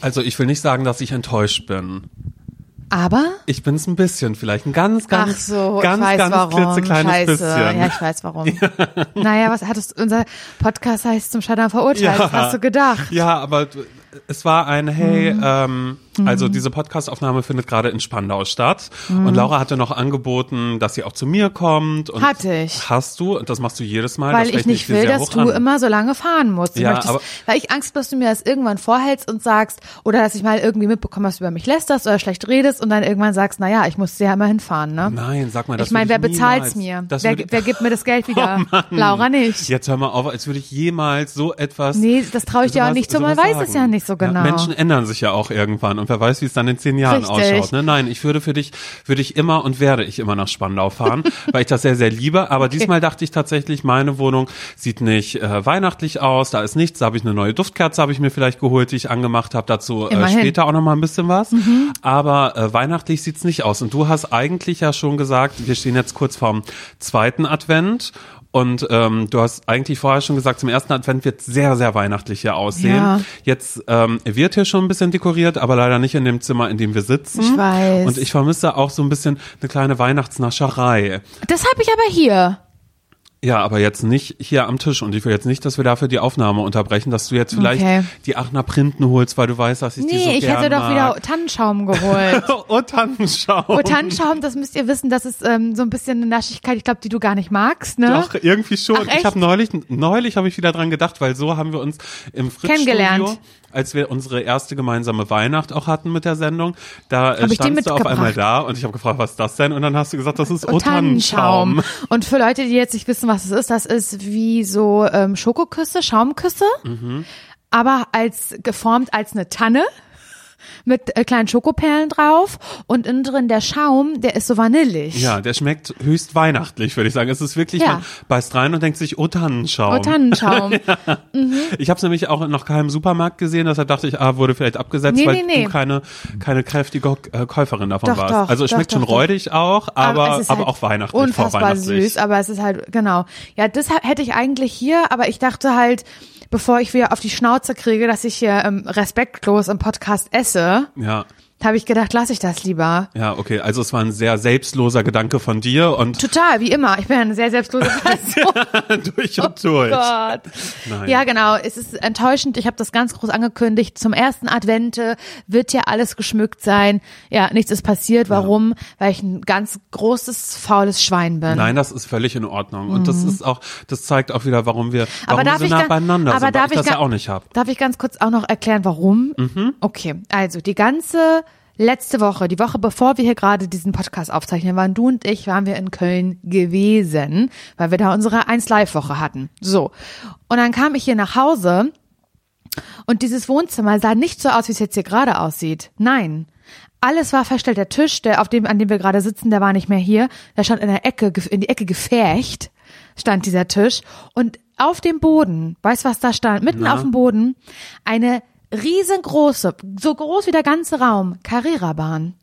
Also ich will nicht sagen, dass ich enttäuscht bin. Aber? Ich bin es ein bisschen, vielleicht ein ganz, ganz, Ach so, ganz, weiß ganz warum. klitzekleines Scheiße. bisschen. Ja, ich weiß warum. Naja, was hattest unser Podcast heißt zum Scheitern verurteilt. Was hast du gedacht? Ja, aber du- es war ein, hey, Mhm. ähm, also diese Podcastaufnahme findet gerade in Spandau statt. Und Laura hatte noch angeboten, dass sie auch zu mir kommt. Und Mhm. Hatte ich. Hast du, und das machst du jedes Mal. Weil ich nicht will, dass du an. immer so lange fahren musst. Du Ja, möchtest, aber- weil ich Angst, dass du mir das irgendwann vorhältst und sagst, oder dass ich mal irgendwie mitbekomme, dass du über mich lästerst oder schlecht redest und dann irgendwann sagst, naja, ich muss ja immer hinfahren, ne? Nein, sag mal, das ich meine, wer bezahlt's mir? Wer, wer gibt mir das Geld wieder? Oh. Laura nicht. Jetzt hör mal auf, als würde ich jemals so etwas. Nee, das traue ich dir auch nicht zu, man weiß es ja nicht so genau. Menschen ändern sich ja auch irgendwann und wer weiß, wie es dann in zehn Jahren Richtig. ausschaut. Ne? Nein, ich würde für dich, würde ich immer und werde ich immer nach Spandau fahren, weil ich das sehr, sehr liebe. Aber diesmal dachte ich tatsächlich, meine Wohnung sieht nicht äh, weihnachtlich aus, da ist nichts, da habe ich eine neue Duftkerze, habe ich mir vielleicht geholt, die ich angemacht habe. Dazu äh. Mhm. später auch noch mal ein bisschen was. Aber äh, weihnachtlich sieht's nicht aus. Und du hast eigentlich ja schon gesagt, wir stehen jetzt kurz vorm zweiten Advent. Und ähm, du hast eigentlich vorher schon gesagt, zum ersten Advent wird sehr, sehr weihnachtlich hier aussehen. Ja. Jetzt ähm, wird hier schon ein bisschen dekoriert, aber leider nicht in dem Zimmer, in dem wir sitzen. Ich weiß. Und ich vermisse auch so ein bisschen eine kleine Weihnachtsnascherei. Das habe ich aber hier. Ja, aber jetzt nicht hier am Tisch. Und ich will jetzt nicht, dass wir dafür die Aufnahme unterbrechen, dass du jetzt vielleicht Okay. die Aachener Printen holst, weil du weißt, dass ich die so Nee, ich gern hätte doch mag. wieder Tannenschaum geholt. oh, Tannenschaum. Oh, Tannenschaum, das müsst ihr wissen, das ist ähm, so ein bisschen eine Naschigkeit, ich glaube, die du gar nicht magst, ne? Doch, irgendwie schon. Ach, ich habe neulich, neulich habe ich wieder dran gedacht, weil so haben wir uns im Fritz-Studio, Kennengelernt. als wir unsere erste gemeinsame Weihnacht auch hatten mit der Sendung, da äh, standst du auf einmal da und ich habe gefragt, was ist das denn? Und dann hast du gesagt, das ist Und Tannenschaum. Tannenschaum. Und für Leute, die jetzt nicht wissen, was es ist, das ist wie so ähm, Schokoküsse, Schaumküsse, Mhm. aber als geformt als eine Tanne mit äh, kleinen Schokoperlen drauf und innen drin der Schaum, der ist so vanillig. Ja, der schmeckt höchst weihnachtlich, würde ich sagen. Es ist wirklich, Ja. man beißt rein und denkt sich, oh Tannenschaum. Oh, Tannenschaum. ich habe es nämlich auch noch keinem Supermarkt gesehen, deshalb dachte ich, ah, wurde vielleicht abgesetzt, Nee, weil nee, nee. du keine, keine kräftige äh, Käuferin davon Doch, warst. doch, also es doch, schmeckt schon räudig auch, aber, aber halt auch weihnachtlich, Unfassbar vorweihnachtlich. süß, aber es ist halt, genau. Ja, das hätte ich eigentlich hier, aber ich dachte halt, bevor ich wieder auf die Schnauze kriege, dass ich hier ähm, respektlos im Podcast esse, Ja. Habe ich gedacht, lasse ich das lieber. Ja, okay. Also es war ein sehr selbstloser Gedanke von dir und Total, wie immer. Ich bin eine sehr selbstlose Person. durch und durch. Oh Gott. Nein. Ja, genau. Es ist enttäuschend. Ich habe das ganz groß angekündigt. Zum ersten Advente wird hier alles geschmückt sein. Ja, nichts ist passiert. Warum? Weil ich ein ganz großes, faules Schwein bin. Nein, das ist völlig in Ordnung. Und das ist auch, das zeigt auch wieder, warum wir, warum Mhm. Wir so nah beieinander aber sind, darf ich das ja auch nicht habe. Darf ich ganz kurz auch noch erklären, warum? Mhm. Okay, also die ganze letzte Woche, die Woche bevor wir hier gerade diesen Podcast aufzeichnen, waren du und ich, waren wir in Köln gewesen, weil wir da unsere 1 Live Woche hatten. So. Und dann kam ich hier nach Hause und dieses Wohnzimmer sah nicht so aus, wie es jetzt hier gerade aussieht. Nein. Alles war verstellt. Der Tisch, der auf dem, an dem wir gerade sitzen, der war nicht mehr hier. Der stand in der Ecke, in die Ecke gefärcht, stand dieser Tisch. Und auf dem Boden, weißt du, was da stand? Mitten Na? auf dem Boden, eine riesengroße, so groß wie der ganze Raum, Carrera-Bahn.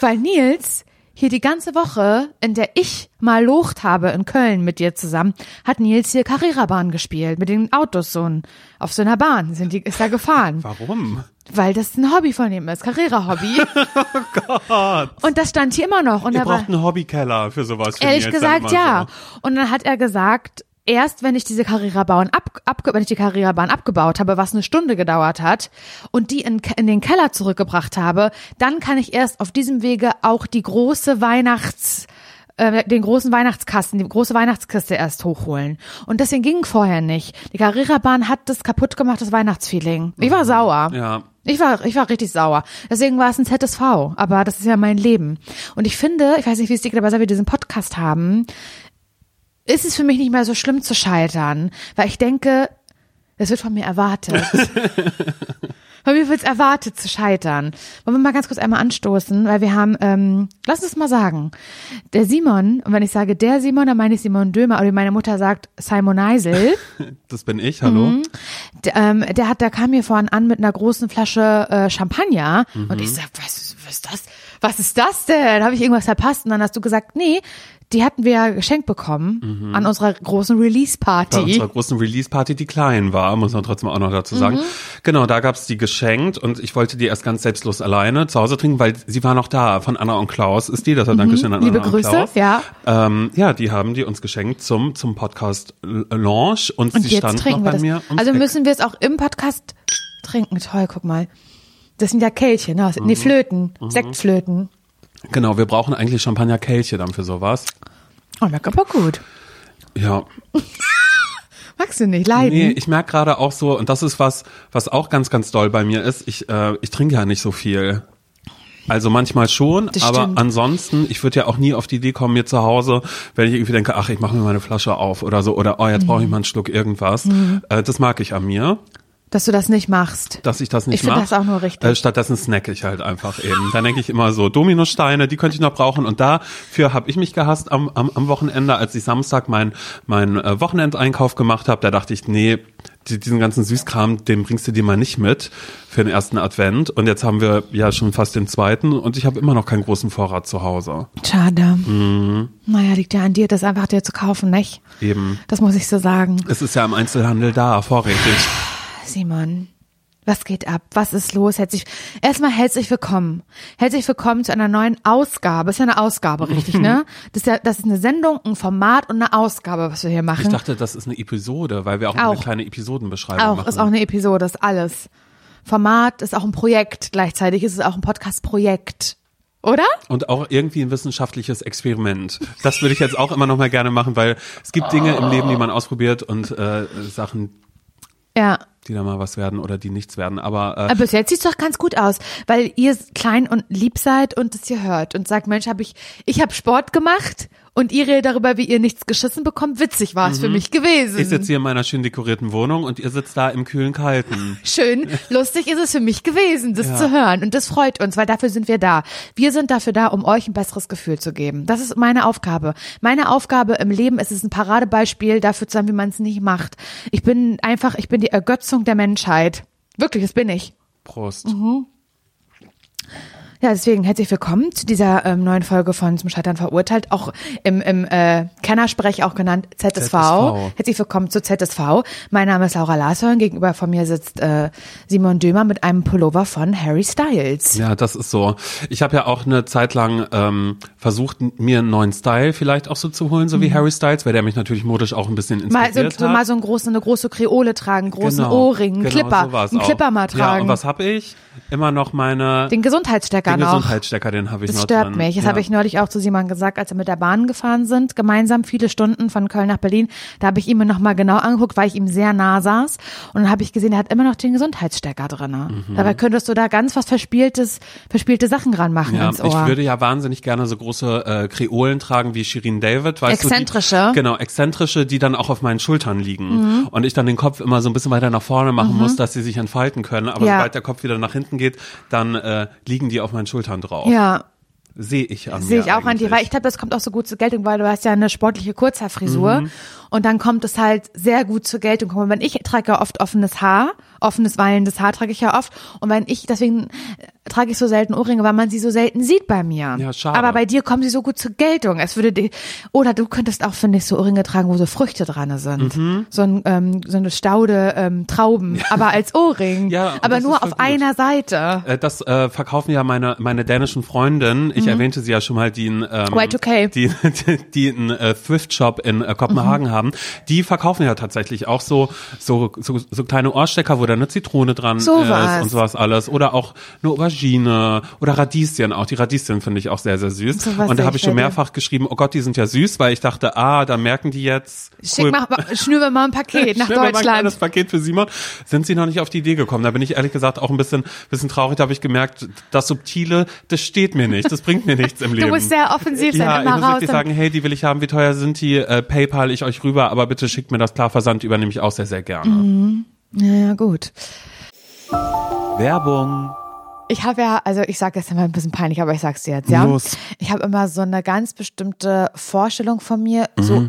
Weil Nils hier die ganze Woche, in der ich mal locht habe in Köln mit dir zusammen, hat Nils hier Carrera-Bahn gespielt, mit den Autos so ein, auf so einer Bahn sind die, ist er gefahren. Warum? Weil das ein Hobby von ihm ist, Carrera-Hobby. Und das stand hier immer noch. Und Ihr er war, braucht einen Hobbykeller für sowas. für Ehrlich Nils gesagt, ja. Und dann hat er gesagt, erst wenn ich diese Carrera-Bahn ab, ab, wenn ich die Carrera-Bahn abgebaut habe, was eine Stunde gedauert hat, und die in, in den Keller zurückgebracht habe, dann kann ich erst auf diesem Wege auch die große Weihnachts, äh, den großen Weihnachtskasten, die große Weihnachtskiste erst hochholen. Und deswegen ging vorher nicht. Die Carrera-Bahn hat das kaputt gemacht, das Weihnachtsfeeling. Ich war sauer. Ja. Ich war, ich war richtig sauer. Deswegen war es ein ZSV. Aber das ist ja mein Leben. Und ich finde, ich weiß nicht, wie es dir geht, aber seit wir diesen Podcast haben, ist es für mich nicht mehr so schlimm zu scheitern. Weil ich denke, es wird von mir erwartet. von mir wird es erwartet zu scheitern. Wollen wir mal ganz kurz einmal anstoßen, weil wir haben, ähm, lass uns mal sagen, der Simon, und wenn ich sage der Simon, dann meine ich Simon Dömer, oder wie meine Mutter sagt, Simon Eisel. Das bin ich, hallo. Mhm. Der, ähm, der hat, der kam mir vorhin an mit einer großen Flasche äh, Champagner und ich sag, was, was ist das? Was ist das denn? Habe ich irgendwas verpasst? Und dann hast du gesagt, nee, die hatten wir ja geschenkt bekommen an unserer großen Mhm. Bei Release-Party. unserer großen Release-Party, die klein war, muss man trotzdem auch noch dazu sagen. Mhm. Genau, da gab's die geschenkt und ich wollte die erst ganz selbstlos alleine zu Hause trinken, weil sie war noch da. Von Anna und Klaus ist die. Das hat Dankeschön an Mhm. Liebe Anna Grüße, und Klaus. ja. Ähm, ja, die haben die uns geschenkt zum, zum Podcast Launch und, Und sie jetzt stand trinken noch bei das. mir. Also müssen wir es auch im Podcast trinken. Toll, guck mal. Das sind ja Kelche, ne? Mhm. Nee, Flöten. Sektflöten. Genau, wir brauchen eigentlich Champagner-Kelche dann für sowas. Oh, schmeckt aber gut. Ja, Magst du nicht leiden? Nee, ich merke gerade auch so, und das ist was, was auch ganz, ganz doll bei mir ist, ich, äh, ich trinke ja nicht so viel. Also manchmal schon, Das aber stimmt. ansonsten, ich würde ja auch nie auf die Idee kommen, mir zu Hause, wenn ich irgendwie denke, ach, ich mache mir meine Flasche auf oder so, oder oh, jetzt brauche Mhm. ich mal einen Schluck irgendwas. Äh, das mag ich an mir, Dass du das nicht machst. dass ich das nicht Ich finde mache. das auch nur richtig. Äh, stattdessen snacke ich halt einfach eben. Dann denke ich immer so, Dominosteine, die könnte ich noch brauchen. Und dafür habe ich mich gehasst am, am, am Wochenende, als ich Samstag mein, mein äh, Wochenendeinkauf gemacht habe. Da dachte ich, nee, die, diesen ganzen Süßkram, den bringst du dir mal nicht mit für den ersten Advent. Und jetzt haben wir ja schon fast den zweiten und ich habe immer noch keinen großen Vorrat zu Hause. Schade. Mhm. Naja, liegt ja an dir, das einfach dir zu kaufen, nicht? Eben. Das muss ich so sagen. Es ist ja im Einzelhandel da, vorrätig. Simon, was geht ab? Was ist los? Herzlich, erstmal herzlich willkommen. Herzlich willkommen zu einer neuen Ausgabe. Ist ja eine Ausgabe, richtig, ne? Das ist ja, das ist eine Sendung, ein Format und eine Ausgabe, was wir hier machen. Ich dachte, das ist eine Episode, weil wir auch, eine Auch. kleine Episodenbeschreibung auch, machen. ist auch eine Episode, ist alles. Format ist auch ein Projekt. Gleichzeitig ist es auch ein Podcast-Projekt. Oder? Und auch irgendwie ein wissenschaftliches Experiment. Das würde ich jetzt auch immer noch mal gerne machen, weil es gibt Dinge im Leben, die man ausprobiert und äh, Sachen, Ja. Die da mal was werden oder die nichts werden. Aber äh, Aber bis jetzt sieht's doch ganz gut aus, weil ihr klein und lieb seid und es ihr hört und sagt, Mensch, habe ich, ich habe Sport gemacht und ihr redet darüber, wie ihr nichts geschissen bekommt. Witzig war es für mich gewesen. Mhm. ich sitze hier in meiner schön dekorierten Wohnung und ihr sitzt da im kühlen Kalten. Schön, lustig ist es für mich gewesen, das Ja. zu hören. Und das freut uns, weil dafür sind wir da. Wir sind dafür da, um euch ein besseres Gefühl zu geben. Das ist meine Aufgabe. Meine Aufgabe im Leben ist es ein Paradebeispiel dafür zu sein, wie man es nicht macht. Ich bin einfach, ich bin die Ergötzung der Menschheit. Wirklich, das bin ich. Prost. Mhm. Ja, deswegen herzlich willkommen zu dieser ähm, neuen Folge von Zum Scheitern verurteilt, auch im, im äh, Kennersprech auch genannt ZSV. ZSV. Herzlich willkommen zu ZSV. Mein Name ist Laura Larson, gegenüber von mir sitzt äh, Simon Dömer mit einem Pullover von Harry Styles. Ja, das ist so. Ich habe ja auch eine Zeit lang ähm, versucht, mir einen neuen Style vielleicht auch so zu holen, so wie Harry Styles, weil der mich natürlich modisch auch ein bisschen Mhm. Mal so, inspiriert so hat. mal so, ein große, eine große Kreole tragen, großen Genau, Ohrring, einen genau, Clipper, einen auch. Clipper mal Ja, tragen. und was habe ich? Immer noch meine den Gesundheitsstecker den noch. Gesundheitsstecker, den habe ich Das noch stört drin. mich. Das ja. habe ich neulich auch zu Simon gesagt, als wir mit der Bahn gefahren sind, gemeinsam viele Stunden von Köln nach Berlin. Da habe ich ihn mir nochmal genau angeguckt, weil ich ihm sehr nah saß. Und dann habe ich gesehen, er hat immer noch den Gesundheitsstecker drinne. Mhm. Dabei könntest du da ganz was Verspieltes, verspielte Sachen ranmachen Ja, ins ich Ohr. würde ja wahnsinnig gerne so große äh, Kreolen tragen wie Shirin David, weißt Exzentrische. du? Die, genau, exzentrische, die dann auch auf meinen Schultern liegen. Und ich dann den Kopf immer so ein bisschen weiter nach vorne machen muss, dass sie sich entfalten können. Aber Ja. sobald der Kopf wieder nach hinten geht, dann äh, liegen die auf meinen Schultern drauf. ja, Sehe ich an sehe ich auch an dir, eigentlich. weil ich glaube, das kommt auch so gut zur Geltung, weil du hast ja eine sportliche Kurzhaarfrisur Mhm. und dann kommt es halt sehr gut zur Geltung. Guck mal, wenn ich trage ja oft offenes Haar, offenes wallendes Haar trage ich ja oft und wenn ich deswegen äh, trage ich so selten Ohrringe, weil man sie so selten sieht bei mir. Ja, schade. Aber bei dir kommen sie so gut zur Geltung. Es würde die, oder du könntest auch finde ich so Ohrringe tragen, wo so Früchte dran sind, Mhm. so ein ähm, so eine Staude ähm, Trauben, aber als Ohrring, Ja, aber nur auf gut. einer Seite. Äh, Das äh, verkaufen ja meine meine dänischen Freundinnen. Ich erwähnte sie ja schon mal, die einen ähm, Y2K. die die, die einen äh, Thrift Shop in äh, Kopenhagen haben. Die verkaufen ja tatsächlich auch so so so, so kleine Ohrstecker, wo da eine Zitrone dran Sowas. ist und sowas alles oder auch eine Aubergine oder Radieschen auch. Die Radieschen finde ich auch sehr sehr süß. Sowas und da habe ich schon mehrfach geschrieben, oh Gott, die sind ja süß, weil ich dachte, ah, da merken die jetzt Schick mal, schnüre mal ein Paket nach Schnell mal ein Deutschland. Paket für Simon. Sind sie noch nicht auf die Idee gekommen? Da bin ich ehrlich gesagt auch ein bisschen, bisschen traurig. Da habe ich gemerkt, das Subtile, das steht mir nicht. Das bringt mir nichts im Leben. Du musst sehr offensiv sein, ja, immer ich muss raus. wirklich sagen, hey, die will ich haben. Wie teuer sind die? Äh, PayPal ich euch rüber, aber bitte schickt mir das klar Versand übernehme ich auch sehr, sehr gerne. Mhm. Ja, gut. Werbung. Ich habe ja, also ich sage das immer ein bisschen peinlich, aber ich sag's dir jetzt, ja. Los. Ich habe immer so eine ganz bestimmte Vorstellung von mir, so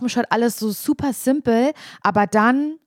dem Shirt, alles so super simpel, aber dann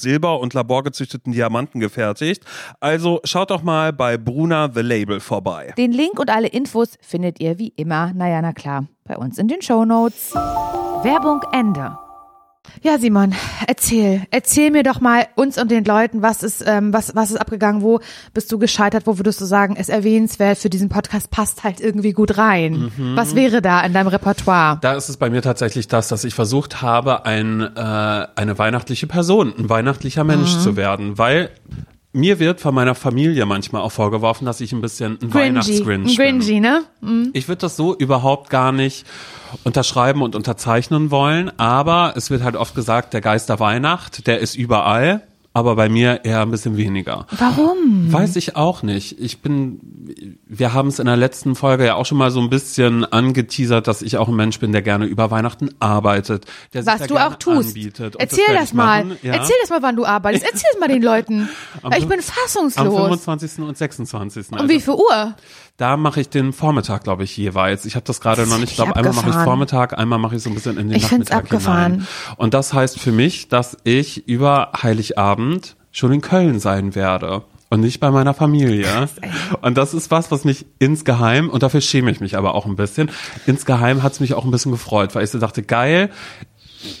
Silber und laborgezüchteten Diamanten gefertigt. Also schaut doch mal bei Bruna The Label vorbei. Den Link und alle Infos findet ihr wie immer, naja, na klar, bei uns in den Shownotes. Werbung Ende. Ja, Simon, erzähl. Erzähl mir doch mal uns und den Leuten, was ist, ähm, was, was ist abgegangen, wo bist du gescheitert, wo würdest du sagen, ist erwähnenswert für diesen Podcast, passt halt irgendwie gut rein. Mhm. Was wäre da in deinem Repertoire? Da ist es bei mir tatsächlich das, dass ich versucht habe, ein, äh, eine weihnachtliche Person, ein weihnachtlicher Mensch Mhm. zu werden, weil mir wird von meiner Familie manchmal auch vorgeworfen, dass ich ein bisschen ein Weihnachtsgrinch bin. Gringy, ne? Ich würde das so überhaupt gar nicht unterschreiben und unterzeichnen wollen, aber es wird halt oft gesagt, der Geist der Weihnacht, der ist überall, aber bei mir eher ein bisschen weniger. Warum? Weiß ich auch nicht. Ich bin, wir haben es in der letzten Folge ja auch schon mal so ein bisschen angeteasert, dass ich auch ein Mensch bin, der gerne über Weihnachten arbeitet, der Was du auch tust. Anbietet. Und Erzähl das, ich mal. ja. Erzähl das mal, wann du arbeitest. Erzähl das mal den Leuten. Am ich bin Am fassungslos. 25. und 26. Um Also wie viel Uhr? Da mache ich den Vormittag, glaube ich, jeweils. Ich habe das gerade noch nicht. Ich glaube, einmal mache ich. Vormittag, einmal mache ich so ein bisschen in den Ich Nachmittag abgefahren. hinein. Und das heißt für mich, dass ich über Heiligabend schon in Köln sein werde. Und nicht bei meiner Familie. Und das ist was, was mich insgeheim, und dafür schäme ich mich aber auch ein bisschen, insgeheim hat's mich auch ein bisschen gefreut, weil ich so dachte, geil,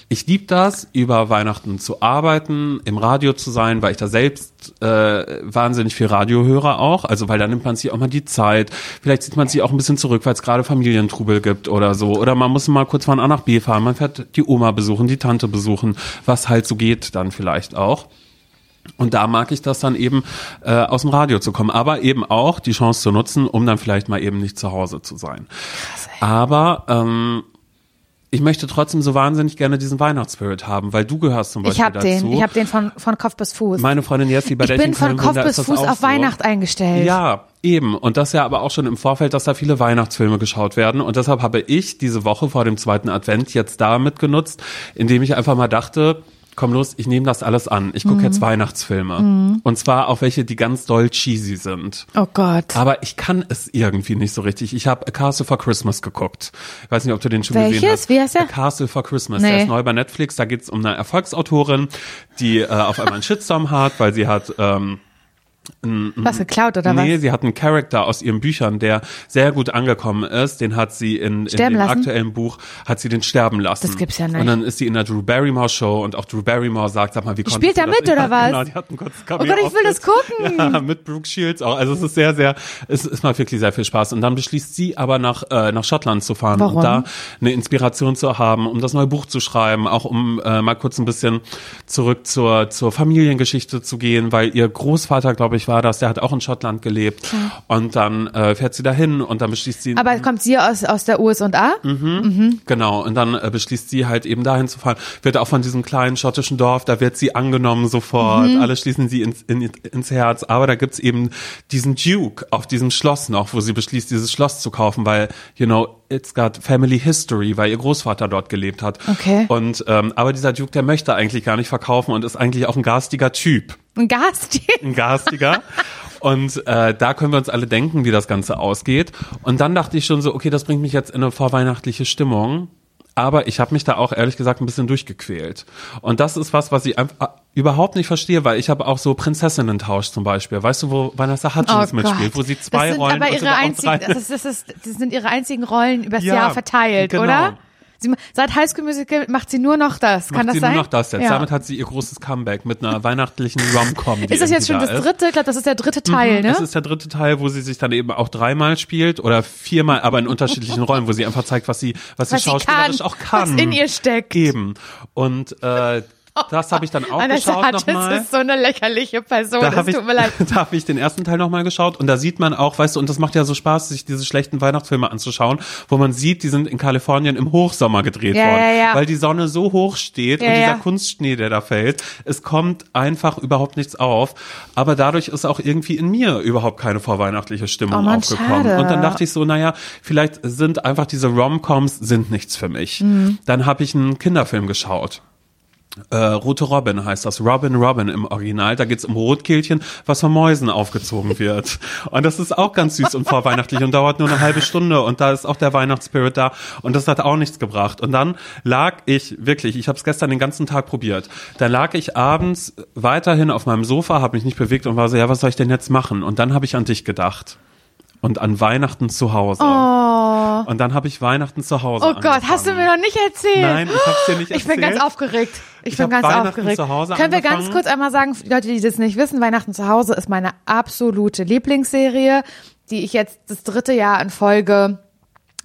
ich lieb das, über Weihnachten zu arbeiten, im Radio zu sein, weil ich da selbst äh, wahnsinnig viel Radio höre auch. Also weil da nimmt man sich auch mal die Zeit. Vielleicht zieht man sich auch ein bisschen zurück, weil es gerade Familientrubel gibt oder so. Oder man muss mal kurz von A nach B fahren. Man fährt die Oma besuchen, die Tante besuchen, was halt so geht dann vielleicht auch. Und da mag ich das dann eben äh, aus dem Radio zu kommen, aber eben auch die Chance zu nutzen, um dann vielleicht mal eben nicht zu Hause zu sein. aber ähm, ich möchte trotzdem so wahnsinnig gerne diesen Weihnachtsspirit haben, weil du gehörst zum Beispiel Ich hab dazu. den. Ich hab den von, von Kopf bis Fuß. Meine Freundin Jessie, bei ich der bin in von Kopf da bis Fuß auf so. Weihnacht eingestellt. Ja, eben. Und das ja aber auch schon im Vorfeld, dass da viele Weihnachtsfilme geschaut werden. Und deshalb habe ich diese Woche vor dem zweiten Advent jetzt damit genutzt, indem ich einfach mal dachte, komm los, ich nehme das alles an. Ich gucke Mhm. jetzt Weihnachtsfilme. Und zwar auch welche, die ganz doll cheesy sind. Oh Gott. Aber ich kann es irgendwie nicht so richtig. Ich habe A Castle for Christmas geguckt. Ich weiß nicht, ob du den schon gesehen Welches? hast. Wie heißt der? A Castle for Christmas. Nee. Der ist neu bei Netflix. Da geht es um eine Erfolgsautorin, die äh, auf einmal einen Shitstorm hat, weil sie hat ähm, Was geklaut oder nee, was? sie hat einen Charakter aus ihren Büchern, der sehr gut angekommen ist. Den hat sie in, in dem lassen? aktuellen Buch, hat sie den sterben lassen. Das gibt's ja nicht. Und dann ist sie in der Drew Barrymore Show und auch Drew Barrymore sagt, sag mal, wie Spielt konntest du da mit, oder ja, was? Genau, die hat einen kurzen Oh Gott, ich will das gucken. Ja, mit Brooke Shields auch. Also es ist sehr, sehr, es, es macht wirklich sehr viel Spaß. Und dann beschließt sie aber nach, äh, nach Schottland zu fahren Warum? und da eine Inspiration zu haben, um das neue Buch zu schreiben, auch um äh, mal kurz ein bisschen zurück zur, zur Familiengeschichte zu gehen, weil ihr Großvater, glaube ich, war das, der hat auch in Schottland gelebt. Und dann äh, fährt sie dahin und dann beschließt sie. Aber kommt sie aus, aus der USA? Genau, und dann äh, beschließt sie halt eben dahin zu fahren. Wird auch von diesem kleinen schottischen Dorf, da wird sie angenommen sofort. Alle schließen sie ins, in, ins Herz. Aber da gibt's eben diesen Duke auf diesem Schloss noch, wo sie beschließt, dieses Schloss zu kaufen, weil, you know, it's got family history, weil ihr Großvater dort gelebt hat. Okay. Und ähm, aber dieser Duke, der möchte eigentlich gar nicht verkaufen und ist eigentlich auch ein garstiger Typ Ein Gast? ein garstiger. Und äh, da können wir uns alle denken, wie das Ganze ausgeht. Und dann dachte ich schon so, okay, das bringt mich jetzt in eine vorweihnachtliche Stimmung. Aber ich habe mich da auch ehrlich gesagt ein bisschen durchgequält. Und das ist was, was ich einfach überhaupt nicht verstehe, weil ich habe auch so Prinzessinnen-Tausch zum Beispiel. Weißt du, wo Vanessa Hudgens Oh mitspielt, wo sie zwei das sind Rollen aber ihre einzigen, das, ist, das, ist, das sind ihre einzigen Rollen übers Ja, Jahr verteilt, genau. oder? Sie, seit High School Musical macht sie nur noch das. Kann macht das sie sein? nur noch das jetzt. Ja. Damit hat sie ihr großes Comeback mit einer weihnachtlichen Rom-Com. ist das jetzt schon das da ist. dritte? Ich glaube, das ist der dritte Teil, ne? Das ist der dritte Teil, wo sie sich dann eben auch dreimal spielt oder viermal, aber in unterschiedlichen Rollen, wo sie einfach zeigt, was sie, was, was sie sie schauspielerisch kann, auch kann. was in ihr steckt. Eben. Und äh, das habe ich dann auch Vanessa geschaut nochmal. ist so eine lächerliche Person. Da Das habe ich, tut mir leid. da hab ich den ersten Teil nochmal geschaut und da sieht man auch, weißt du, und das macht ja so Spaß, sich diese schlechten Weihnachtsfilme anzuschauen, wo man sieht, die sind in Kalifornien im Hochsommer gedreht Ja, worden, ja, ja. weil die Sonne so hoch steht und dieser. Kunstschnee, der da fällt, es kommt einfach überhaupt nichts auf, aber dadurch ist auch irgendwie in mir überhaupt keine vorweihnachtliche Stimmung Oh Mann, aufgekommen. schade. Und dann dachte ich so, naja, vielleicht sind einfach diese Rom-Coms sind nichts für mich. Mhm. Dann habe ich einen Kinderfilm geschaut. Äh, Rote Robin heißt das. Robin Robin im Original. Da geht's um Rotkehlchen, was von Mäusen aufgezogen wird. Und das ist auch ganz süß und vorweihnachtlich und dauert nur eine halbe Stunde. Und da ist auch der Weihnachtsspirit da. Und das hat auch nichts gebracht. Und dann lag ich wirklich, ich habe es gestern den ganzen Tag probiert. Dann lag ich abends weiterhin auf meinem Sofa, habe mich nicht bewegt und war so, ja, was soll ich denn jetzt machen? Und dann habe ich an dich gedacht. Und an Weihnachten zu Hause. Und dann habe ich Weihnachten zu Hause. Oh Gott, hast du angefangen. mir noch nicht erzählt? Nein, ich hab's dir nicht Ich bin erzählt. ganz aufgeregt. Ich, Ich bin ganz Weihnachten aufgeregt. zu Hause Können wir ganz angefangen. kurz einmal sagen, die Leute, die das nicht wissen, Weihnachten zu Hause ist meine absolute Lieblingsserie, die ich jetzt das dritte Jahr in Folge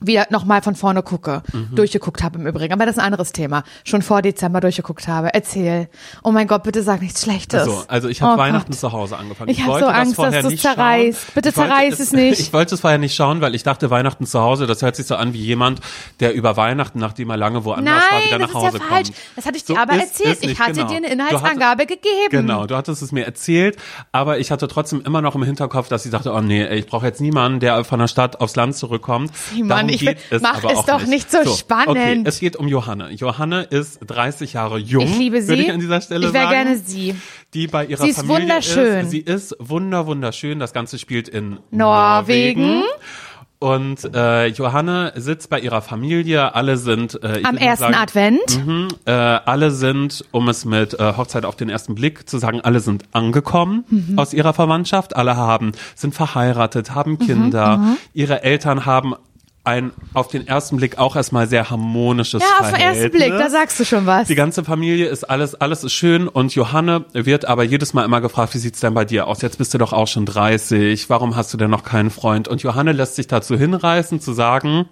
wieder nochmal von vorne gucke, Mhm. durchgeguckt habe im Übrigen. Aber das ist ein anderes Thema. Schon vor Dezember durchgeguckt habe. Erzähl. Oh mein Gott, bitte sag nichts Schlechtes. So, also ich habe Oh Weihnachten Gott. zu Hause angefangen. Ich hab wollte so das Angst, vorher dass du's nicht zerreißt. Bitte Ich zerreiß es- es nicht. Ich wollte es vorher nicht schauen, weil ich dachte, Weihnachten zu Hause, das hört sich so an wie jemand, der über Weihnachten, nachdem er lange woanders Nein, war, wieder das nach ist Hause ja falsch. kommt. Das hatte ich So dir aber ist erzählt. es Ich hatte genau. dir eine Du Inhaltsangabe gegeben. Genau, du hattest es mir erzählt, aber ich hatte trotzdem immer noch im Hinterkopf, dass ich dachte, oh nee, ich brauche jetzt niemanden, der von der Stadt aufs Land zurückkommt. Simon, Darum ich geht will- es mach es doch nicht so spannend. Okay, es geht um Johanne. Johanne ist 30 Jahre jung. Ich liebe sie. Würde ich an dieser Stelle Ich wäre gerne sie. Die bei ihrer Sie ist Familie wunderschön. Ist. Sie ist wunder wunderschön. Das Ganze spielt in Norwegen. Norwegen. Und äh, Johanne sitzt bei ihrer Familie. Alle sind äh, Am ersten sagen, Advent. Mhm, äh, alle sind, um es mit äh, Hochzeit auf den ersten Blick zu sagen, alle sind angekommen Mhm. aus ihrer Verwandtschaft. Alle haben, sind verheiratet, haben Mhm, Kinder. Ihre Eltern haben ein auf den ersten Blick auch erstmal sehr harmonisches Ja, auf den ersten Blick, da sagst du schon was. Die ganze Familie ist alles, alles ist schön und Johanne wird aber jedes Mal immer gefragt, wie sieht's denn bei dir aus? Jetzt bist du doch auch schon 30. Warum hast du denn noch keinen Freund? Und Johanne lässt sich dazu hinreißen, zu sagen,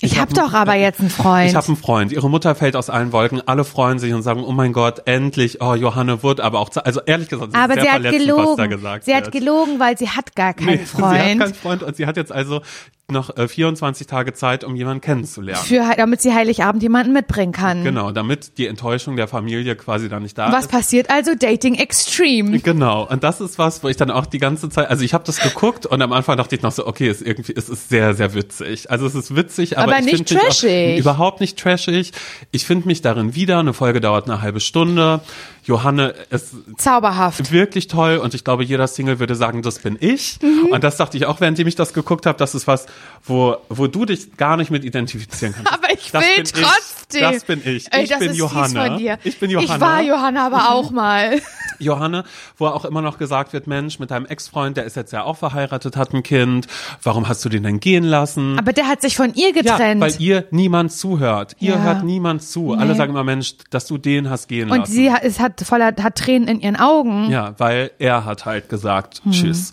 Ich, Ich hab hab doch aber jetzt einen Freund. ich habe einen Freund. Ihre Mutter fällt aus allen Wolken. Alle freuen sich und sagen, oh mein Gott, endlich. Oh, Johanne wird aber auch, also ehrlich gesagt, es aber ist sie sehr hat verletzend, was da gelogen. gesagt Sie wird. hat gelogen, weil sie hat gar keinen Nee, Sie hat Freund. keinen Freund und sie hat jetzt also noch äh, 24 Tage Zeit, um jemanden kennenzulernen. Für, damit sie Heiligabend jemanden mitbringen kann. Genau, damit die Enttäuschung der Familie quasi da nicht da Was ist. passiert also? Dating Extreme. Genau, und das ist was, wo ich dann auch die ganze Zeit, also ich habe das geguckt und am Anfang dachte ich noch so, okay, es ist irgendwie, es ist sehr, sehr witzig. Also es ist witzig, aber, Aber ich nicht mich auch trashig. überhaupt nicht trashig. Ich finde mich darin wieder. Eine Folge dauert eine halbe Stunde. Johanne ist Zauberhaft. wirklich toll und ich glaube, jeder Single würde sagen, das bin ich. Mhm. Und das dachte ich auch, währenddem ich das geguckt habe, das ist was, wo, wo du dich gar nicht mit identifizieren kannst. Aber ich das will trotzdem. Ich. Das bin ich. Ey, ich bin ist dir. Ich bin Johanne. Ich war Johanna aber auch mal. Johanne, wo auch immer noch gesagt wird, Mensch, mit deinem Ex-Freund, der ist jetzt ja auch verheiratet, hat ein Kind. Warum hast du den denn gehen lassen? Aber der hat sich von ihr ja, getrennt. weil ihr niemand zuhört. Ihr Ja. hört niemand zu. Alle Nee. sagen immer, Mensch, dass du den hast gehen und lassen. sie hat, es hat voller hat Tränen in ihren Augen. Ja, weil er hat halt gesagt, Hm, tschüss.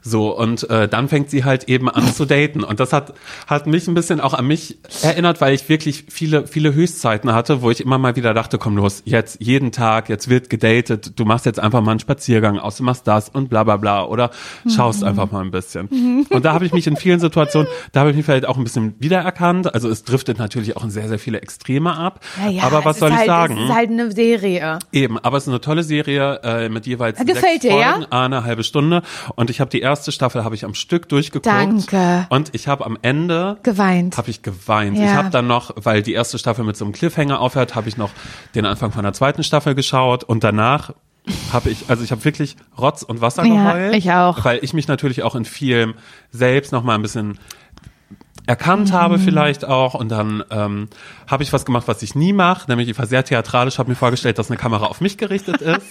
So, und äh, dann fängt sie halt eben an zu daten. Und das hat, hat mich ein bisschen auch an mich erinnert, weil ich wirklich viele, viele Höchstzeiten hatte, wo ich immer mal wieder dachte, komm los, jetzt jeden Tag, jetzt wird gedatet, du machst jetzt einfach mal einen Spaziergang aus, du machst das und bla bla bla oder schaust Mhm. einfach mal ein bisschen. Und da habe ich mich in vielen Situationen, da habe ich mich vielleicht auch ein bisschen wiedererkannt. Also es driftet natürlich auch in sehr, sehr viele Extreme ab. Naja, aber es was soll ich halt, sagen? Es ist halt eine Serie. Eben, aber es ist eine tolle Serie äh, mit jeweils Gefällt sechs dir, ja? Folgen, ah, eine halbe Stunde. Und ich habe die erste Staffel habe ich am Stück durchgeguckt. Danke. Und ich habe am Ende Geweint. habe ich geweint. Ja. Ich habe dann noch, weil die erste Staffel mit so einem Cliffhanger aufhört, habe ich noch den Anfang von der zweiten Staffel geschaut und danach habe ich, also ich habe wirklich Rotz und Wasser Ja, geheult. ich auch. Weil ich mich natürlich auch in vielem selbst noch mal ein bisschen erkannt Mhm. habe vielleicht auch und dann ähm, habe ich was gemacht, was ich nie mache, nämlich ich war sehr theatralisch, habe mir vorgestellt, dass eine Kamera auf mich gerichtet ist.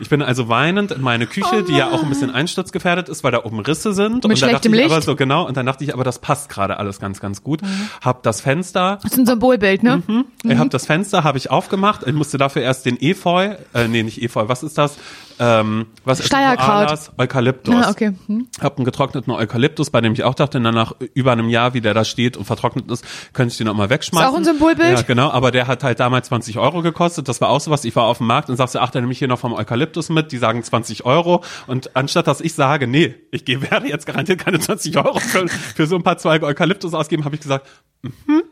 ich bin also weinend in meine Küche, die ja auch ein bisschen einsturzgefährdet ist, weil da oben Risse sind. Mit und schlechtem ich Licht? aber so genau und dann dachte ich, aber das passt gerade alles ganz, ganz gut. Mhm. Hab das Fenster Das ist ein Symbolbild, ne? ich habe das Fenster habe ich aufgemacht. Ich musste dafür erst den Efeu, äh, nee, nicht Efeu, was ist das? Ähm, was ist Steierkraut. Koalas? Eukalyptus. Ah, okay. Hm. Hab einen getrockneten Eukalyptus, bei dem ich auch dachte, na, nach über einem Jahr, wie der da steht und vertrocknet ist, könnte ich den auch mal wegschmeißen. Ist auch ein Symbolbild? Ja, genau, aber der hat halt damals 20 Euro gekostet. Das war auch so was. Ich war auf dem Markt und sagte, ach, dann nehme ich hier noch vom Eukalyptus mit. Die sagen 20 Euro. Und anstatt dass ich sage, nee, ich gehe, werde jetzt garantiert keine 20 Euro für, für so ein paar Zweige Eukalyptus ausgeben, habe ich gesagt, mhm.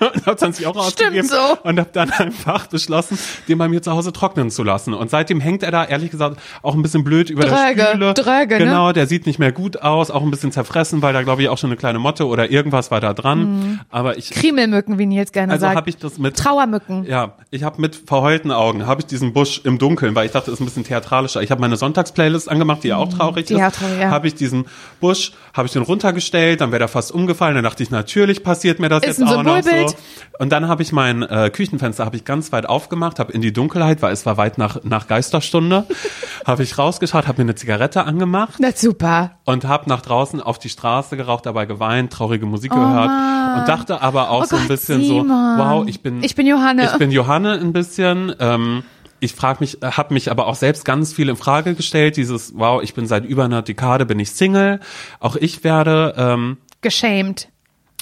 Und habe 20 Euro ausgegeben so. und habe dann einfach beschlossen, den bei mir zu Hause trocknen zu lassen. Und seitdem hängt er da, ehrlich gesagt, auch ein bisschen blöd über Dröge, der Spüle. dröge, ne? Genau, der sieht nicht mehr gut aus, auch ein bisschen zerfressen, weil da glaube ich auch schon eine kleine Motte oder irgendwas war da dran. Aber ich, Kriemelmücken, wie Nils gerne also sagt. habe ich das mit Trauermücken. ja, ich habe mit verheulten Augen, habe ich diesen Busch im Dunkeln, weil ich dachte, das ist ein bisschen theatralischer. Ich habe meine Sonntagsplaylist angemacht, die ja auch traurig Die ist. ja traurig, ja. Habe ich diesen Busch, habe ich den runtergestellt, dann wäre der fast umgefallen. Dann dachte ich, natürlich passiert mir das Ist jetzt auch noch Symbolbild. So. Und dann habe ich mein äh, Küchenfenster habe ich ganz weit aufgemacht, habe in die Dunkelheit, weil es war weit nach nach Geisterstunde, habe ich rausgeschaut, habe mir eine Zigarette angemacht Na super. und habe nach draußen auf die Straße geraucht, dabei geweint, traurige Musik gehört und dachte aber auch Oh so ein Gott, bisschen Simon. so, wow, ich bin Ich bin Johanne. ich bin Johanne ein bisschen. Ähm, ich frage mich, habe mich aber auch selbst ganz viel in Frage gestellt. Dieses, wow, ich bin seit über einer Dekade bin ich Single. Auch ich werde ähm, Geschämt.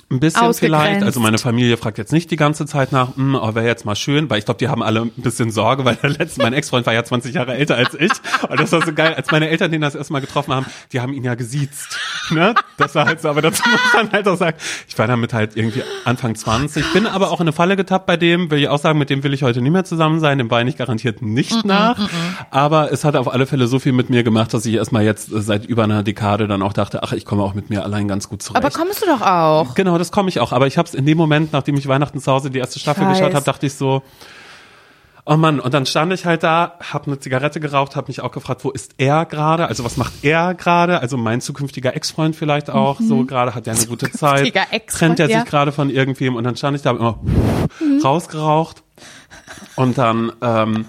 Ein bisschen vielleicht. Also meine Familie fragt jetzt nicht die ganze Zeit nach, hm, oh, wäre jetzt mal schön, weil ich glaube, die haben alle ein bisschen Sorge, weil der letzte, mein Ex-Freund war ja 20 Jahre älter als ich. Und das war so geil, als meine Eltern den das erste Mal getroffen haben, die haben ihn ja gesiezt. Ne? Das war halt so, aber dazu muss man halt auch sagen, ich war damit halt irgendwie Anfang 20, bin aber auch in eine Falle getappt bei dem, will ich auch sagen, mit dem will ich heute nicht mehr zusammen sein, dem weine ich garantiert nicht nach. Aber es hat auf alle Fälle so viel mit mir gemacht, dass ich erstmal jetzt seit über einer Dekade dann auch dachte, ach, ich komme auch mit mir allein ganz gut zurecht. Aber kommst du doch auch. Genau, das komme ich auch. Aber ich habe es in dem Moment, nachdem ich Weihnachten zu Hause die erste Staffel weiß. geschaut habe, dachte ich so, oh Mann. Und dann stand ich halt da, habe eine Zigarette geraucht, habe mich auch gefragt, wo ist er gerade? Also was macht er gerade? Also mein zukünftiger Ex-Freund vielleicht auch. So gerade hat er eine gute Zeit. Trennt er ja. sich gerade von irgendwem? Und dann stand ich da hab immer rausgeraucht. Und dann ähm,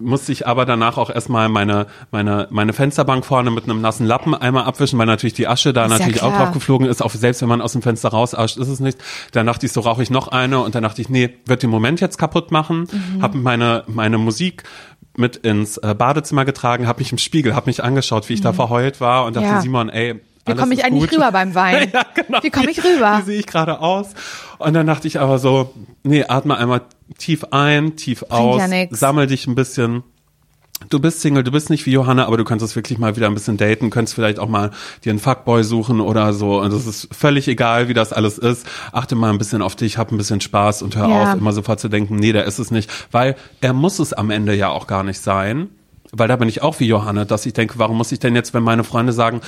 musste ich aber danach auch erstmal meine, meine, meine Fensterbank vorne mit einem nassen Lappen einmal abwischen, weil natürlich die Asche da Ist ja natürlich auch klar. drauf geflogen ist. Auch selbst wenn man aus dem Fenster rausascht, ist es nicht. Dann dachte ich so, rauche ich noch eine und dann dachte ich, nee, wird den Moment jetzt kaputt machen. Mhm. Hab meine, meine Musik mit ins äh, Badezimmer getragen, habe mich im Spiegel, habe mich angeschaut, wie ich da verheult war und dachte, Mhm. Ja. Simon, ey, Wie komme ich eigentlich gut. rüber beim Wein? Ja, genau. Wie komme ich rüber? Wie sehe ich gerade aus? Und dann dachte ich aber so, nee, atme einmal tief ein, tief aus, ja sammel dich ein bisschen. Du bist Single, du bist nicht wie Johanna, aber du kannst es wirklich mal wieder ein bisschen daten, könntest vielleicht auch mal dir einen Fuckboy suchen oder so. Und es ist völlig egal, wie das alles ist. Achte mal ein bisschen auf dich, hab ein bisschen Spaß und hör Ja. auf, immer sofort zu denken, nee, der ist es nicht. Weil er muss es am Ende ja auch gar nicht sein. Weil da bin ich auch wie Johanna, dass ich denke, warum muss ich denn jetzt, wenn meine Freunde sagen,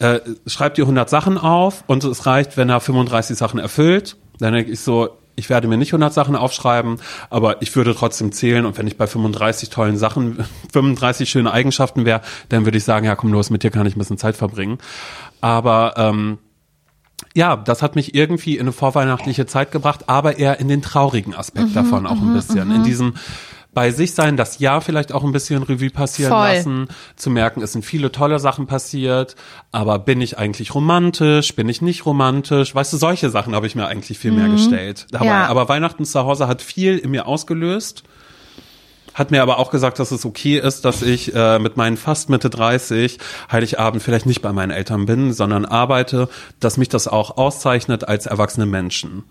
äh, schreib dir 100 Sachen auf und es reicht, wenn er 35 Sachen erfüllt, Dann denke ich so, ich werde mir nicht 100 Sachen aufschreiben, aber ich würde trotzdem zählen und wenn ich bei 35 tollen Sachen, 35 schöne Eigenschaften wäre, dann würde ich sagen, ja komm los, mit dir kann ich ein bisschen Zeit verbringen. Aber ähm, ja, das hat mich irgendwie in eine vorweihnachtliche Zeit gebracht, aber eher in den traurigen Aspekt Mhm, davon auch ein bisschen. In diesem bei sich sein, das Jahr vielleicht auch ein bisschen Revue passieren Voll. lassen, zu merken, es sind viele tolle Sachen passiert, aber bin ich eigentlich romantisch, bin ich nicht romantisch, weißt du, solche Sachen habe ich mir eigentlich viel mehr gestellt. Mhm. Ja. Aber Weihnachten zu Hause hat viel in mir ausgelöst. Hat mir aber auch gesagt, dass es okay ist, dass ich äh, mit meinen fast Mitte 30 Heiligabend vielleicht nicht bei meinen Eltern bin, sondern arbeite, dass mich das auch auszeichnet als erwachsene Menschen.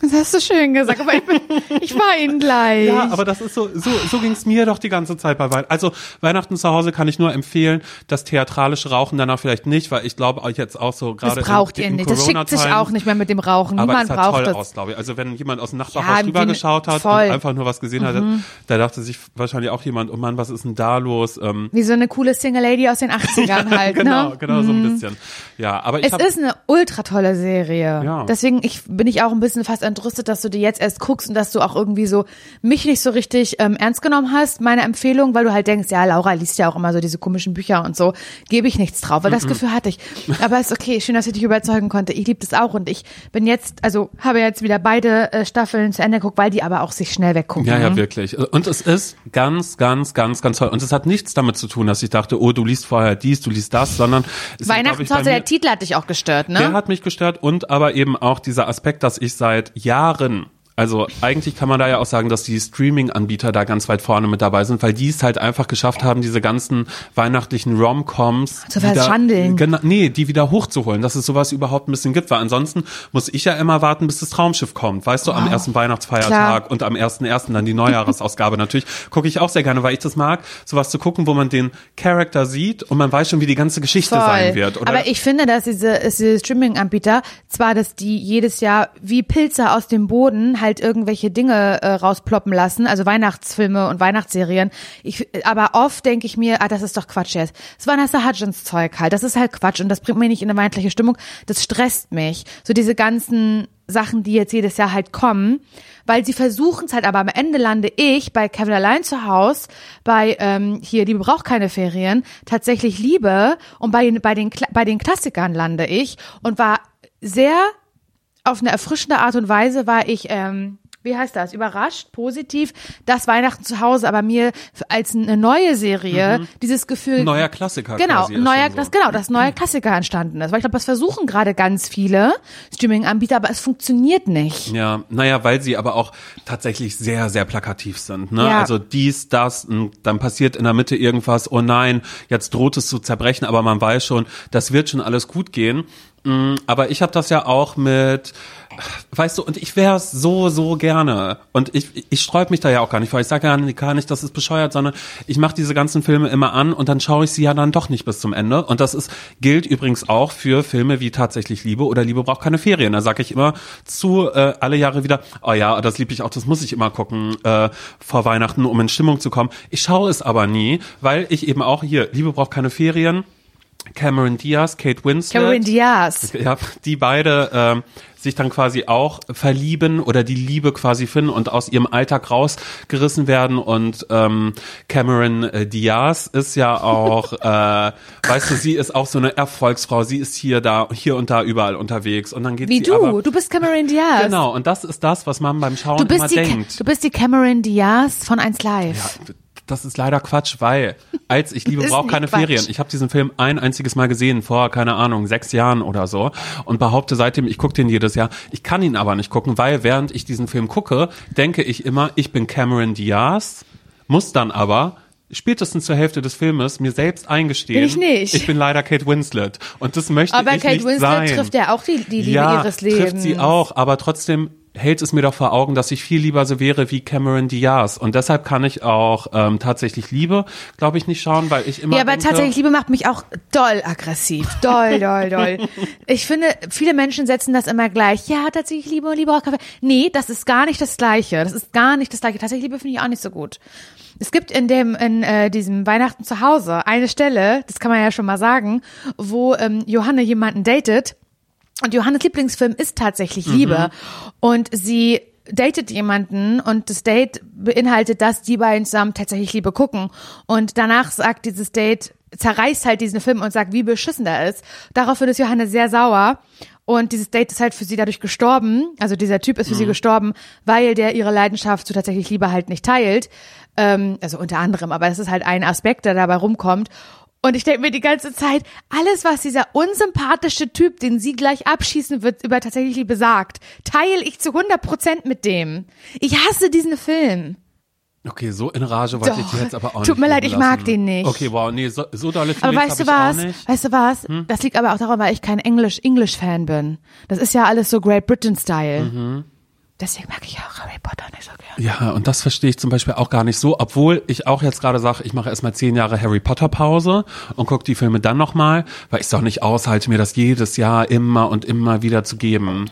Das hast du schön gesagt, aber ich, bin, ich war Ihnen gleich. Ja, aber das ist so, so, so ging's mir doch die ganze Zeit bei Weihnachten. Also Weihnachten zu Hause kann ich nur empfehlen, das theatralische Rauchen danach vielleicht nicht, weil ich glaube auch jetzt auch so gerade das braucht in, ihr in nicht. Das schickt sich auch nicht mehr mit dem Rauchen. Aber Niemand es sah braucht toll das. aus, glaube ich. Also wenn jemand aus dem Ja, Nachbarhaus wie drüber geschaut hat voll. Mhm. und einfach nur was gesehen hatte, da dachte sich wahrscheinlich auch jemand, oh Mann, was ist denn da los? Ähm, Wie so eine coole Single Lady aus den 80ern halt, genau, ne? genau, so ein bisschen. Ja, aber ich Es habe ist eine ultra tolle Serie. Ja. Deswegen ich, bin ich auch ein bisschen fast entrüstet, dass du die jetzt erst guckst und dass du auch irgendwie so mich nicht so richtig ähm, ernst genommen hast, meine Empfehlung, weil du halt denkst, ja, Laura liest ja auch immer so diese komischen Bücher und so, gebe ich nichts drauf, weil das Gefühl hatte ich. Aber ist okay, schön, dass ich dich überzeugen konnte. Ich liebe das auch und ich bin jetzt, also habe jetzt wieder beide äh, Staffeln zu Ende geguckt, weil die aber auch sich schnell weggucken. Ja, ja, wirklich. Und es ist ganz, ganz, ganz, ganz toll. Und es hat nichts damit zu tun, dass ich dachte, oh, du liest vorher dies, du liest das, sondern Weihnachten der Titel hat dich auch gestört, ne? Der hat mich gestört und aber eben auch dieser Aspekt, dass ich seit Jahren also eigentlich kann man da ja auch sagen, dass die Streaming-Anbieter da ganz weit vorne mit dabei sind, weil die es halt einfach geschafft haben, diese ganzen weihnachtlichen Rom-Coms Zu wieder- verschandeln. Genau, nee, die wieder hochzuholen, dass es sowas überhaupt ein bisschen gibt, weil ansonsten muss ich ja immer warten, bis das Traumschiff kommt, weißt du, am ersten Weihnachtsfeiertag Klar. und am ersten ersten dann die Neujahresausgabe. Natürlich gucke ich auch sehr gerne, weil ich das mag, sowas zu gucken, wo man den Charakter sieht und man weiß schon, wie die ganze Geschichte sein wird. Oder Aber ich finde, dass diese, diese Streaming-Anbieter, zwar, dass die jedes Jahr wie Pilze aus dem Boden halt irgendwelche Dinge äh, rausploppen lassen, also Weihnachtsfilme und Weihnachtsserien. Ich, aber oft denke ich mir, ah, das ist doch Quatsch jetzt. Das Vanessa Hudgens Zeug halt. Das ist halt Quatsch und das bringt mich nicht in eine weihnachtliche Stimmung. Das stresst mich. So diese ganzen Sachen, die jetzt jedes Jahr halt kommen, weil sie versuchen es halt, aber am Ende lande ich bei Kevin allein zu Haus, bei ähm, hier Liebe braucht keine Ferien, tatsächlich Liebe und bei den bei den bei den Klassikern lande ich und war sehr auf eine erfrischende Art und Weise war ich ähm, wie heißt das, überrascht, positiv, dass Weihnachten zu Hause, aber mir als eine neue Serie dieses Gefühl neuer Klassiker Genau, neuer, schon so. das, genau, das neue Klassiker entstanden ist. Weil ich glaube, das versuchen gerade ganz viele Streaming-Anbieter, aber es funktioniert nicht. Ja, naja, weil sie aber auch tatsächlich sehr, sehr plakativ sind. Ne? Ja. Also dies, das, und dann passiert in der Mitte irgendwas, oh nein, jetzt droht es zu zerbrechen, aber man weiß schon, das wird schon alles gut gehen. Mm, Aber ich habe das ja auch mit, weißt du, und ich wäre es so, so gerne. Und ich, ich sträub mich da ja auch gar nicht vor. Ich sage nicht, gar nicht, das ist bescheuert, sondern ich mache diese ganzen Filme immer an und dann schaue ich sie ja dann doch nicht bis zum Ende. Und das ist gilt übrigens auch für Filme wie tatsächlich Liebe oder Liebe braucht keine Ferien. Da sage ich immer zu äh, alle Jahre wieder, oh ja, das liebe ich auch, das muss ich immer gucken äh, vor Weihnachten, um in Stimmung zu kommen. Ich schaue es aber nie, weil ich eben auch hier, Liebe braucht keine Ferien. Cameron Diaz, Kate Winslet. Cameron Diaz. Ja, die beide ähm, sich dann quasi auch verlieben oder die Liebe quasi finden und aus ihrem Alltag rausgerissen werden. Und ähm, Cameron äh, Diaz ist ja auch, äh, weißt du, sie ist auch so eine Erfolgsfrau. Sie ist hier, da, hier und da überall unterwegs. Und dann geht Wie sie du, aber, du bist Cameron Diaz. Genau, und das ist das, was man beim Schauen Du bist, immer denkt. du bist die Cameron Diaz von 1 Live. Das ist leider Quatsch, weil als ich liebe braucht keine Quatsch. Ferien. Ich habe diesen Film ein einziges Mal gesehen vor keine Ahnung sechs Jahren oder so und behaupte seitdem, ich gucke den jedes Jahr. Ich kann ihn aber nicht gucken, weil während ich diesen Film gucke, denke ich immer, ich bin Cameron Diaz, muss dann aber spätestens zur Hälfte des Filmes mir selbst eingestehen, Bin ich nicht. ich bin leider Kate Winslet und das möchte Aber ich Kate nicht Winslet sein. trifft ja auch die, die Liebe ja, ihres Lebens. trifft sie auch, aber trotzdem hält es mir doch vor Augen, dass ich viel lieber so wäre wie Cameron Diaz. Und deshalb kann ich auch ähm, tatsächlich Liebe, glaube ich, nicht schauen, weil ich immer Ja, aber denke, tatsächlich, Liebe macht mich auch doll aggressiv. Doll, doll, doll. Ich finde, viele Menschen setzen das immer gleich. Ja, tatsächlich Liebe und Liebe auch Kaffee. Nee, das ist gar nicht das Gleiche. Das ist gar nicht das Gleiche. Tatsächlich Liebe finde ich auch nicht so gut. Es gibt in dem, in äh, diesem Weihnachten zu Hause eine Stelle, das kann man ja schon mal sagen, wo ähm, Johanne jemanden datet, Und Johannes Lieblingsfilm ist tatsächlich Liebe. Und sie datet jemanden und das Date beinhaltet, dass die beiden zusammen tatsächlich Liebe gucken. Und danach sagt dieses Date, zerreißt halt diesen Film und sagt, wie beschissen der ist. Daraufhin ist Johannes sehr sauer. Und dieses Date ist halt für sie dadurch gestorben. Also dieser Typ ist für sie gestorben, weil der ihre Leidenschaft zu tatsächlich Liebe halt nicht teilt. Ähm, also unter anderem, aber es ist halt ein Aspekt, der dabei rumkommt. Und ich denke mir die ganze Zeit, alles, was dieser unsympathische Typ, den sie gleich abschießen wird, über tatsächlich Liebe sagt, teile ich zu 100 Prozent mit dem. Ich hasse diesen Film. Okay, so in Rage wollte ich jetzt aber auch Tut nicht. mir leid, ich mag den nicht. Okay, wow, nee, so, so dolle Aber Feelings weißt du was? Weißt du was? Hm? Das liegt aber auch daran, weil ich kein Englisch English Fan bin. Das ist ja alles so Great Britain Style. Mhm. Deswegen mag ich auch Harry Potter nicht so gern. Ja, und das verstehe ich zum Beispiel auch gar nicht so, obwohl ich auch jetzt gerade sage, ich mache erstmal zehn Jahre Harry Potter Pause und gucke die Filme dann nochmal, weil ich es auch nicht aushalte, mir das jedes Jahr immer und immer wieder zu geben.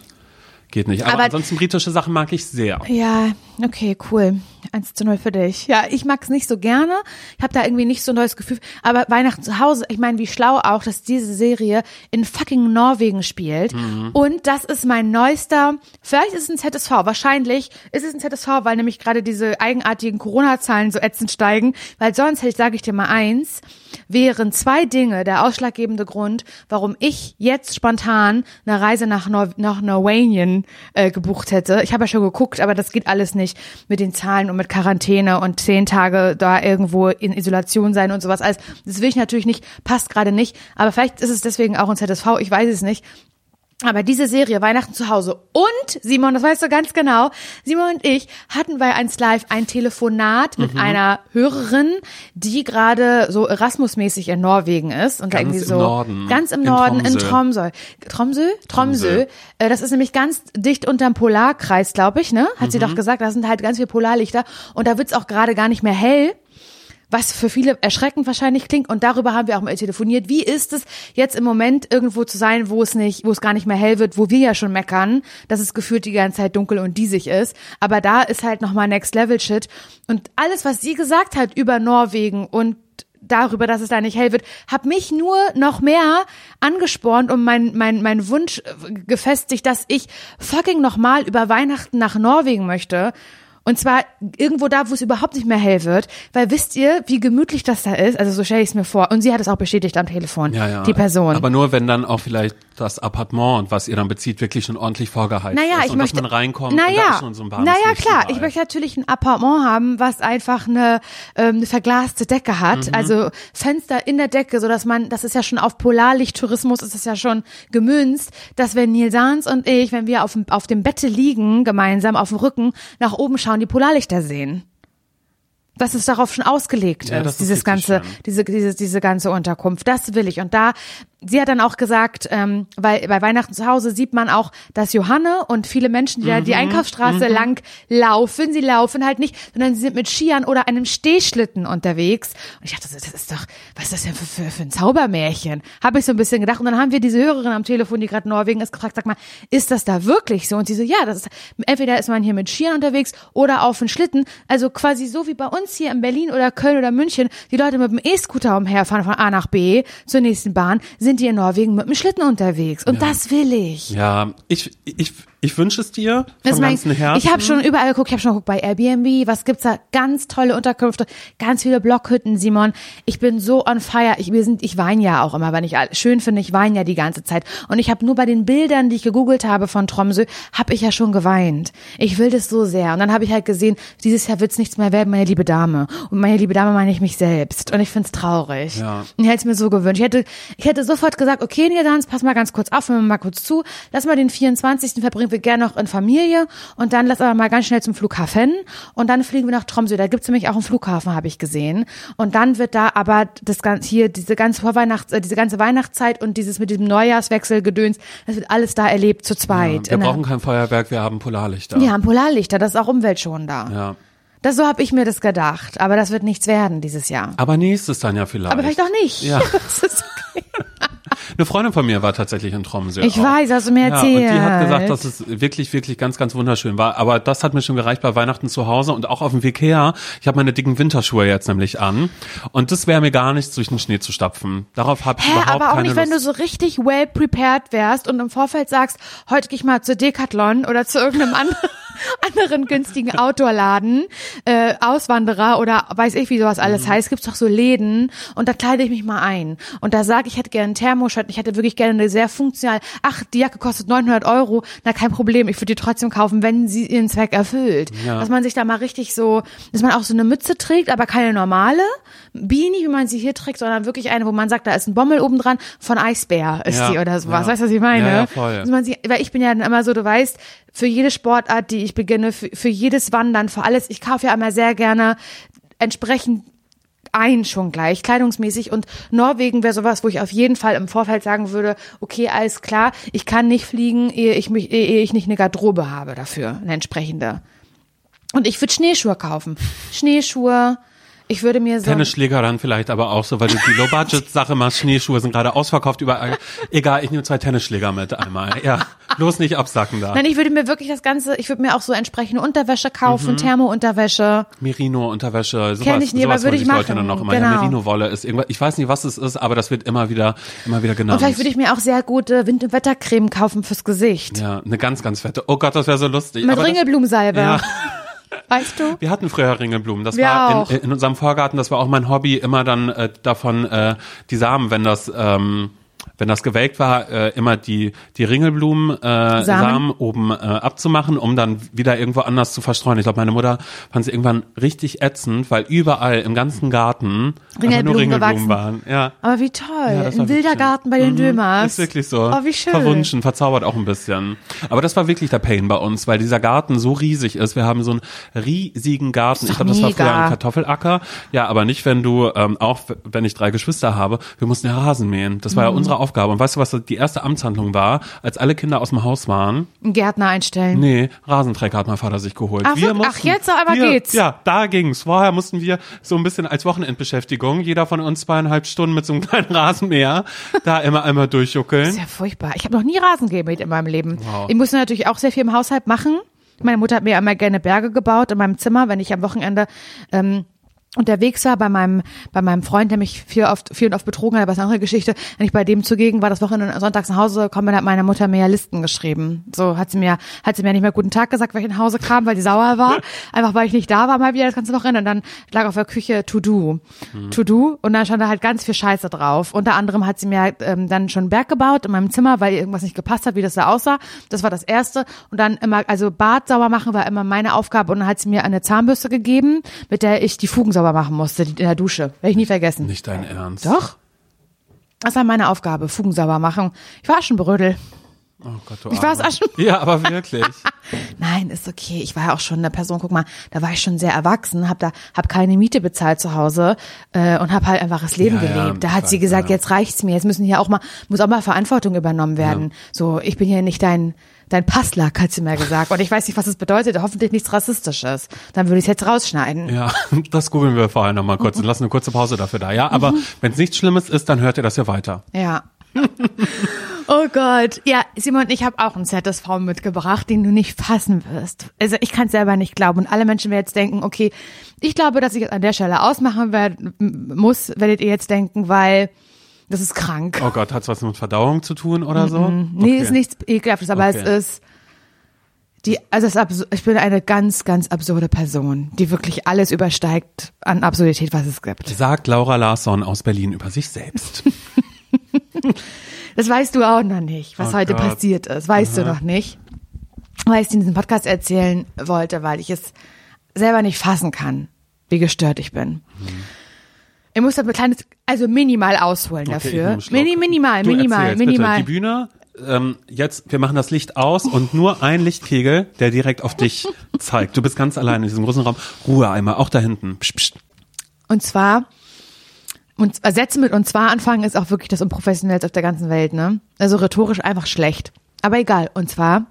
Geht nicht. Aber, Aber- ansonsten britische Sachen mag ich sehr. Ja, okay, cool. 1 zu 0 für dich. Ja, ich mag's nicht so gerne. Ich habe da irgendwie nicht so ein neues Gefühl. Aber Weihnachten zu Hause, ich meine, wie schlau auch, dass diese Serie in fucking Norwegen spielt. Und das ist mein neuester, vielleicht ist es ein ZSV, wahrscheinlich ist es ein ZSV, weil nämlich gerade diese eigenartigen Corona-Zahlen so ätzend steigen. Weil sonst, hätte ich, sage ich dir mal eins, wären zwei Dinge der ausschlaggebende Grund, warum ich jetzt spontan eine Reise nach, Nor nach Norwegian äh, gebucht hätte. Ich habe ja schon geguckt, aber das geht alles nicht mit den Zahlen und mit Quarantäne und zehn Tage da irgendwo in Isolation sein und sowas. alles. das will ich natürlich nicht, passt gerade nicht. Aber vielleicht ist es deswegen auch ein ZSV, ich weiß es nicht. Aber diese Serie Weihnachten zu Hause und Simon, das weißt du ganz genau, Simon und ich hatten bei 1 Live ein Telefonat mit einer Hörerin, die gerade so Erasmus-mäßig in Norwegen ist und Ganz irgendwie im so Norden. ganz im In Norden in Tromsø. Tromsø. Tromsø? Äh, Das ist nämlich ganz dicht unterm Polarkreis, glaube ich, ne? Hat sie doch gesagt, da sind halt ganz viele Polarlichter und da wird's auch gerade gar nicht mehr hell was für viele erschreckend wahrscheinlich klingt. Und darüber haben wir auch mal telefoniert. Wie ist es jetzt im Moment irgendwo zu sein, wo es nicht, wo es gar nicht mehr hell wird, wo wir ja schon meckern, dass es gefühlt die ganze Zeit dunkel und diesig ist. Aber da ist halt nochmal Next Level Shit. Und alles, was sie gesagt hat über Norwegen und darüber, dass es da nicht hell wird, hat mich nur noch mehr angespornt und mein, mein, mein Wunsch gefestigt, dass ich fucking nochmal über Weihnachten nach Norwegen möchte. Und zwar irgendwo da, wo es überhaupt nicht mehr hell wird. Weil wisst ihr, wie gemütlich das da ist? Also so stelle ich es mir vor. Und sie hat es auch bestätigt am Telefon, Ja, ja. die Person. Aber nur wenn dann auch vielleicht das Appartement, was ihr dann bezieht, wirklich schon ordentlich vorgeheizt naja, ist. ich und möchte, dass man reinkommt und naja, schon so ein warmes naja, klar. überall. Ich möchte natürlich ein Appartement haben, was einfach eine, ähm, eine verglaste Decke Mhm. hat. Also Fenster in der Decke, so dass man, das ist ja schon auf Polarlichttourismus, ist es ja schon gemünzt, dass wenn Nils Sahns und ich, wenn wir auf, dem- auf dem Bette liegen, gemeinsam auf dem Rücken, nach oben schauen, die Polarlichter sehen. Dass es darauf schon ausgelegt Ja, ist, das ist dieses ganze, schön. diese, diese, diese ganze Unterkunft. Das will ich. Und da, sie hat dann auch gesagt, ähm, weil bei Weihnachten zu Hause sieht man auch, dass Johanne und viele Menschen, die da Mhm. die Einkaufsstraße lang laufen, sie laufen halt nicht, sondern sie sind mit Skiern oder einem Stehschlitten unterwegs. Und ich dachte, das ist doch, was ist das denn für, für, für ein Zaubermärchen? Habe ich so ein bisschen gedacht. Und dann haben wir diese Hörerin am Telefon, die gerade Norwegen ist, gefragt, sag mal, ist das da wirklich so? Und sie so, ja, das ist, entweder ist man hier mit Skiern unterwegs oder auf dem Schlitten. Also quasi so wie bei uns hier in Berlin oder Köln oder München, die Leute mit dem E-Scooter umherfahren von A nach B zur nächsten Bahn, sind die in Norwegen mit dem Schlitten unterwegs. Und das will ich. Ja, ich, ich, ich wünsche es dir Das von mein, ganzem Herzen. ich habe schon überall geguckt, ich habe schon geguckt bei Airbnb, was gibt's da? Ganz tolle Unterkünfte, ganz viele Blockhütten, Simon. Ich bin so on fire. Ich, wir sind, ich weine ja auch immer, wenn ich schön finde, ich weine ja die ganze Zeit. Und ich habe nur bei den Bildern, die ich gegoogelt habe von Tromsø, habe ich ja schon geweint. Ich will das so sehr. Und dann habe ich halt gesehen, dieses Jahr wird's nichts mehr werden, meine liebe Dame. Und meine liebe Dame meine ich mich selbst. Und ich find's traurig. Ja. Und ich hätte es mir so gewünscht. Ich hätte, ich hätte sofort gesagt, okay, Nils, pass mal ganz kurz auf, hör mal kurz zu. Lass mal den 24. verbringen wir gerne noch in Familie und dann lass aber mal ganz schnell zum Flughafen und dann fliegen wir nach Tromsø. Da gibt's nämlich auch einen Flughafen, habe ich gesehen. Und dann wird da aber das ganze hier diese ganze Vorweihnachts, äh, diese ganze Weihnachtszeit und dieses mit diesem Neujahrswechsel gedöns, das wird alles da erlebt zu zweit. wir In der- brauchen kein Feuerwerk, wir haben Polarlichter. wir haben Polarlichter, das ist auch umweltschonender. ja. Das so habe ich mir das gedacht, aber das wird nichts werden dieses Jahr. Aber nächstes dann ja vielleicht. Aber vielleicht auch nicht. Ja. Das ist okay. Eine Freundin von mir war tatsächlich in Tromsø. Ich auch. weiß, hast du mir Ja, erzählt. und die hat gesagt, dass es wirklich, wirklich ganz, ganz wunderschön war. Aber das hat mir schon gereicht bei Weihnachten zu Hause und auch auf dem Weg her. Ich habe meine dicken Winterschuhe jetzt nämlich an. Und das wäre mir gar nichts, durch den Schnee zu stapfen. Darauf habe ich Hä, überhaupt aber auch nicht, wenn du Lust. so richtig well prepared wärst und im Vorfeld sagst, heute gehe ich mal zu Decathlon oder zu irgendeinem an anderen günstigen Outdoor-Laden, äh, Auswanderer oder weiß ich, wie sowas Mhm. alles heißt, gibt's doch so Läden und da kleide ich mich mal ein. Und da sage ich, ich hätte gerne ein Thermoshirt, ich hätte wirklich gerne eine sehr funktional, ach, die Jacke kostet 900 Euro, na kein Problem, ich würde die trotzdem kaufen, wenn sie ihren Zweck erfüllt. Ja. Dass man sich da mal richtig so, dass man auch so eine Mütze trägt, aber keine normale Beanie, wie man sie hier trägt, sondern wirklich eine, wo man sagt, da ist ein Bommel oben dran, von Eisbär ist Ja, die oder sowas. ja. Weißt du, was ich meine? Ja, ja, voll. Dass man sie, weil ich bin ja dann immer so, du weißt, für jede Sportart, die ich beginne, für, für jedes Wandern, für alles, ich kaufe ja immer sehr gerne entsprechend ein schon gleich, kleidungsmäßig. Und Norwegen wäre sowas, wo ich auf jeden Fall im Vorfeld sagen würde, okay, alles klar, ich kann nicht fliegen, ehe ich mich, ehe ich nicht eine Garderobe habe dafür, eine entsprechende. Und ich würde Schneeschuhe kaufen. Schneeschuhe. Ich würde mir so. Tennisschläger dann vielleicht aber auch so, weil du die Low-Budget-Sache machst. Schneeschuhe sind gerade ausverkauft überall. Egal, ich nehme zwei Tennisschläger mit einmal. Ja, bloß nicht absacken da. Nein, ich würde mir wirklich das Ganze, ich würde mir auch so entsprechende Unterwäsche kaufen, Mhm. Thermo-Unterwäsche. Merino-Unterwäsche, sowas, Kenn ich nie, aber würde ich sich Leute machen. dann noch immer. Ja, Genau. Merino-Wolle ist irgendwas, ich weiß nicht, was es ist, aber das wird immer wieder, immer wieder genannt. Und vielleicht würde ich mir auch sehr gute Wind- und Wettercreme kaufen fürs Gesicht. ja, eine ganz, ganz fette. Oh Gott, das wäre so lustig. Mit aber das- Ringelblumensalbe. Ja. Weißt du? Wir hatten früher Ringelblumen. Das Wir war in, in unserem Vorgarten, das war auch mein Hobby, immer dann äh, davon äh, die Samen, wenn das ähm, wenn das gewelkt war, äh, immer die die Ringelblumen äh, Samen. oben äh, abzumachen, um dann wieder irgendwo anders zu verstreuen. Ich glaube, meine Mutter fand es irgendwann richtig ätzend, weil überall im ganzen Garten einfach nur Ringelblumen Ringelblumen gewachsen. waren. Ja. Aber wie toll. Ja, ein wilder schön. Garten bei den Mhm, Dömers. Ist wirklich so. Oh, wie schön. Verwunschen, verzaubert auch ein bisschen. Aber das war wirklich der Pain bei uns, weil dieser Garten so riesig ist. Wir haben so einen riesigen Garten. Ich glaube, das war früher ein Kartoffelacker. Ja, aber nicht, wenn du, ähm, auch wenn ich drei Geschwister habe, wir mussten ja Rasen mähen. Das war Mhm. ja unsere Aufgabe. Und weißt du, was die erste Amtshandlung war, als alle Kinder aus dem Haus waren? Einen Gärtner einstellen. Nee, Rasenträger hat mein Vater sich geholt. Ach, wir wirklich? Ach, jetzt aber wir, geht's. Ja, da ging's. Vorher mussten wir so ein bisschen als Wochenendbeschäftigung, jeder von uns zweieinhalb Stunden mit so einem kleinen Rasenmäher, da immer einmal Das durchjuckeln. ist ja furchtbar. Ich habe noch nie Rasen gemäht in meinem Leben. Wow. Ich musste natürlich auch sehr viel im Haushalt machen. Meine Mutter hat mir immer gerne Berge gebaut in meinem Zimmer, wenn ich am Wochenende ähm, unterwegs war bei meinem bei meinem Freund, der mich viel oft viel und oft betrogen hat, aber das ist eine andere Geschichte. Wenn ich bei dem zugegen war, das Wochenende sonntags nach Hause gekommen bin, hat meine Mutter mir ja Listen geschrieben. So hat sie mir hat sie mir nicht mehr guten Tag gesagt, weil ich nach Hause kam, weil die sauer war, einfach weil ich nicht da war mal wieder das ganze Wochenende und dann lag auf der Küche To Do, To Do und dann stand da halt ganz viel Scheiße drauf. Unter anderem hat sie mir ähm, dann schon einen Berg gebaut in meinem Zimmer, weil irgendwas nicht gepasst hat, wie das da aussah. Das war das erste und dann immer also Bad sauber machen war immer meine Aufgabe und dann hat sie mir eine Zahnbürste gegeben, mit der ich die Fugen sauber machen musste in der Dusche. Werde ich nie vergessen. Nicht dein Ernst. Doch. Das war meine Aufgabe, Fugen sauber machen. Ich war Aschenbrödel. Oh Gott, du Ich war Arme. es Aschen. Ja, aber wirklich. Nein, ist okay. Ich war ja auch schon eine Person, guck mal, da war ich schon sehr erwachsen, hab da hab keine Miete bezahlt zu Hause äh, und hab halt einfach das Leben Ja, ja, gelebt. Da ich hat sie gesagt, ja. jetzt reicht's mir, jetzt müssen hier auch mal muss auch mal Verantwortung übernommen werden. So, ich bin hier nicht dein dein Passlack, hat sie mir gesagt. Und ich weiß nicht, was das bedeutet. Hoffentlich nichts Rassistisches. Dann würde ich es jetzt rausschneiden. Ja, das googeln wir vorher nochmal kurz und lassen eine kurze Pause dafür da. Ja, aber wenn es nichts Schlimmes ist, dann hört ihr das ja weiter. Ja. oh Gott. Ja, Simon, ich habe auch einen ZSV mitgebracht, den du nicht fassen wirst. Also ich kann es selber nicht glauben. Und alle Menschen werden jetzt denken, okay, ich glaube, dass ich es an der Stelle ausmachen werd, muss, werdet ihr jetzt denken, weil das ist krank. Oh Gott, hat's was mit Verdauung zu tun oder so? Nee, Okay. ist nichts ekelhaftes, aber Okay. es ist die, also es ist ich bin eine ganz, ganz absurde Person, die wirklich alles übersteigt an Absurdität, was es gibt. Sagt Laura Larsson aus Berlin über sich selbst. Das weißt du auch noch nicht, was Oh heute Gott. passiert ist. Weißt du noch nicht. Weil ich es in diesem Podcast erzählen wollte, weil ich es selber nicht fassen kann, wie gestört ich bin. Ich muss ein kleines, also minimal ausholen Okay, dafür. Schluck. Mini, minimal, Du minimal, erzählst, minimal. Bitte. Die Bühne, ähm, jetzt, wir machen das Licht aus und nur ein Lichtkegel, der direkt auf dich zeigt. Du bist ganz allein in diesem großen Raum. Ruhe einmal, auch da hinten. Psst, psst. Und zwar, und äh, Sätze mit und zwar anfangen ist auch wirklich das Unprofessionellste auf der ganzen Welt, ne? Also rhetorisch einfach schlecht. Aber egal. Und zwar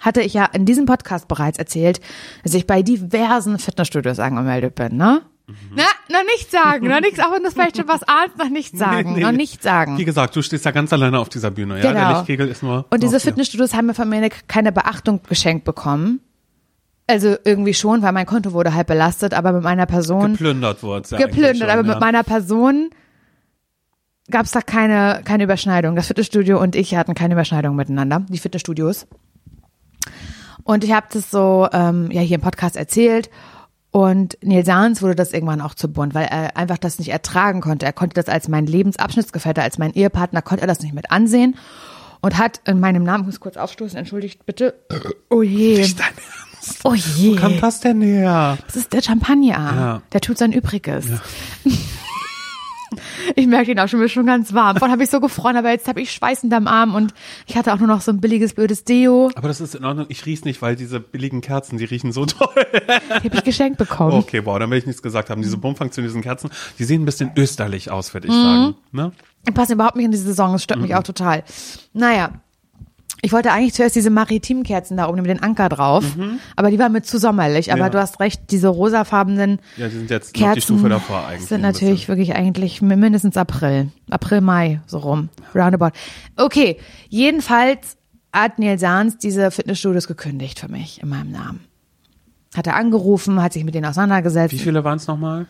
hatte ich ja in diesem Podcast bereits erzählt, dass ich bei diversen Fitnessstudios angemeldet bin, ne? Na, noch nicht sagen, noch nichts, auch wenn du vielleicht schon was ahnst, noch nicht sagen, Nee, nee. noch nicht sagen. Wie gesagt, du stehst ja ganz alleine auf dieser Bühne, ja? Der Genau. Lichtkegel ist nur. Und diese. Fitnessstudios haben mir von mir eine- keine Beachtung geschenkt bekommen. Also irgendwie schon, weil mein Konto wurde halt belastet, aber mit meiner Person Geplündert wurde ja geplündert, schon, aber ja. mit meiner Person gab es da keine, keine Überschneidung. Das Fitnessstudio und ich hatten keine Überschneidung miteinander, die Fitnessstudios. Und ich habe das so ähm, ja hier im Podcast erzählt und Nils Sahns wurde das irgendwann auch zu bunt, weil er einfach das nicht ertragen konnte. Er konnte das als mein Lebensabschnittsgefährte, als mein Ehepartner, konnte er das nicht mit ansehen und hat in meinem Namen, ich muss kurz aufstoßen, entschuldigt bitte. Oh je. Nicht dein Ernst. Oh je. Wo kommt das denn her? Das ist der Champagner. Ja. Der tut sein Übriges. Ich merke ihn auch schon, mir schon ganz warm. Vorhin habe ich so gefroren, aber jetzt habe ich schweißend am Arm und ich hatte auch nur noch so ein billiges, blödes Deo. Aber das ist in Ordnung. Ich riech's nicht, weil diese billigen Kerzen, die riechen so toll. Die habe ich geschenkt bekommen. Okay, boah, dann will ich nichts gesagt haben. Diese Bummfunktion, diesen Kerzen, die sehen ein bisschen österlich aus, würde ich Mhm. sagen. Ne? Die passen überhaupt nicht in die Saison, das stört Mhm. mich auch total. Naja. Ich wollte eigentlich zuerst diese maritimen Kerzen da oben mit den Anker drauf, aber die waren mir zu sommerlich. Aber Mhm. Ja. du hast recht, diese rosafarbenen Ja, die sind jetzt Kerzen die Stufe davor eigentlich. sind natürlich wirklich eigentlich mindestens April. April, Mai, so rum. Roundabout. Okay, jedenfalls hat Neil Sahns diese Fitnessstudios gekündigt für mich in meinem Namen. Hat er angerufen, hat sich mit denen auseinandergesetzt. Wie viele waren es nochmal?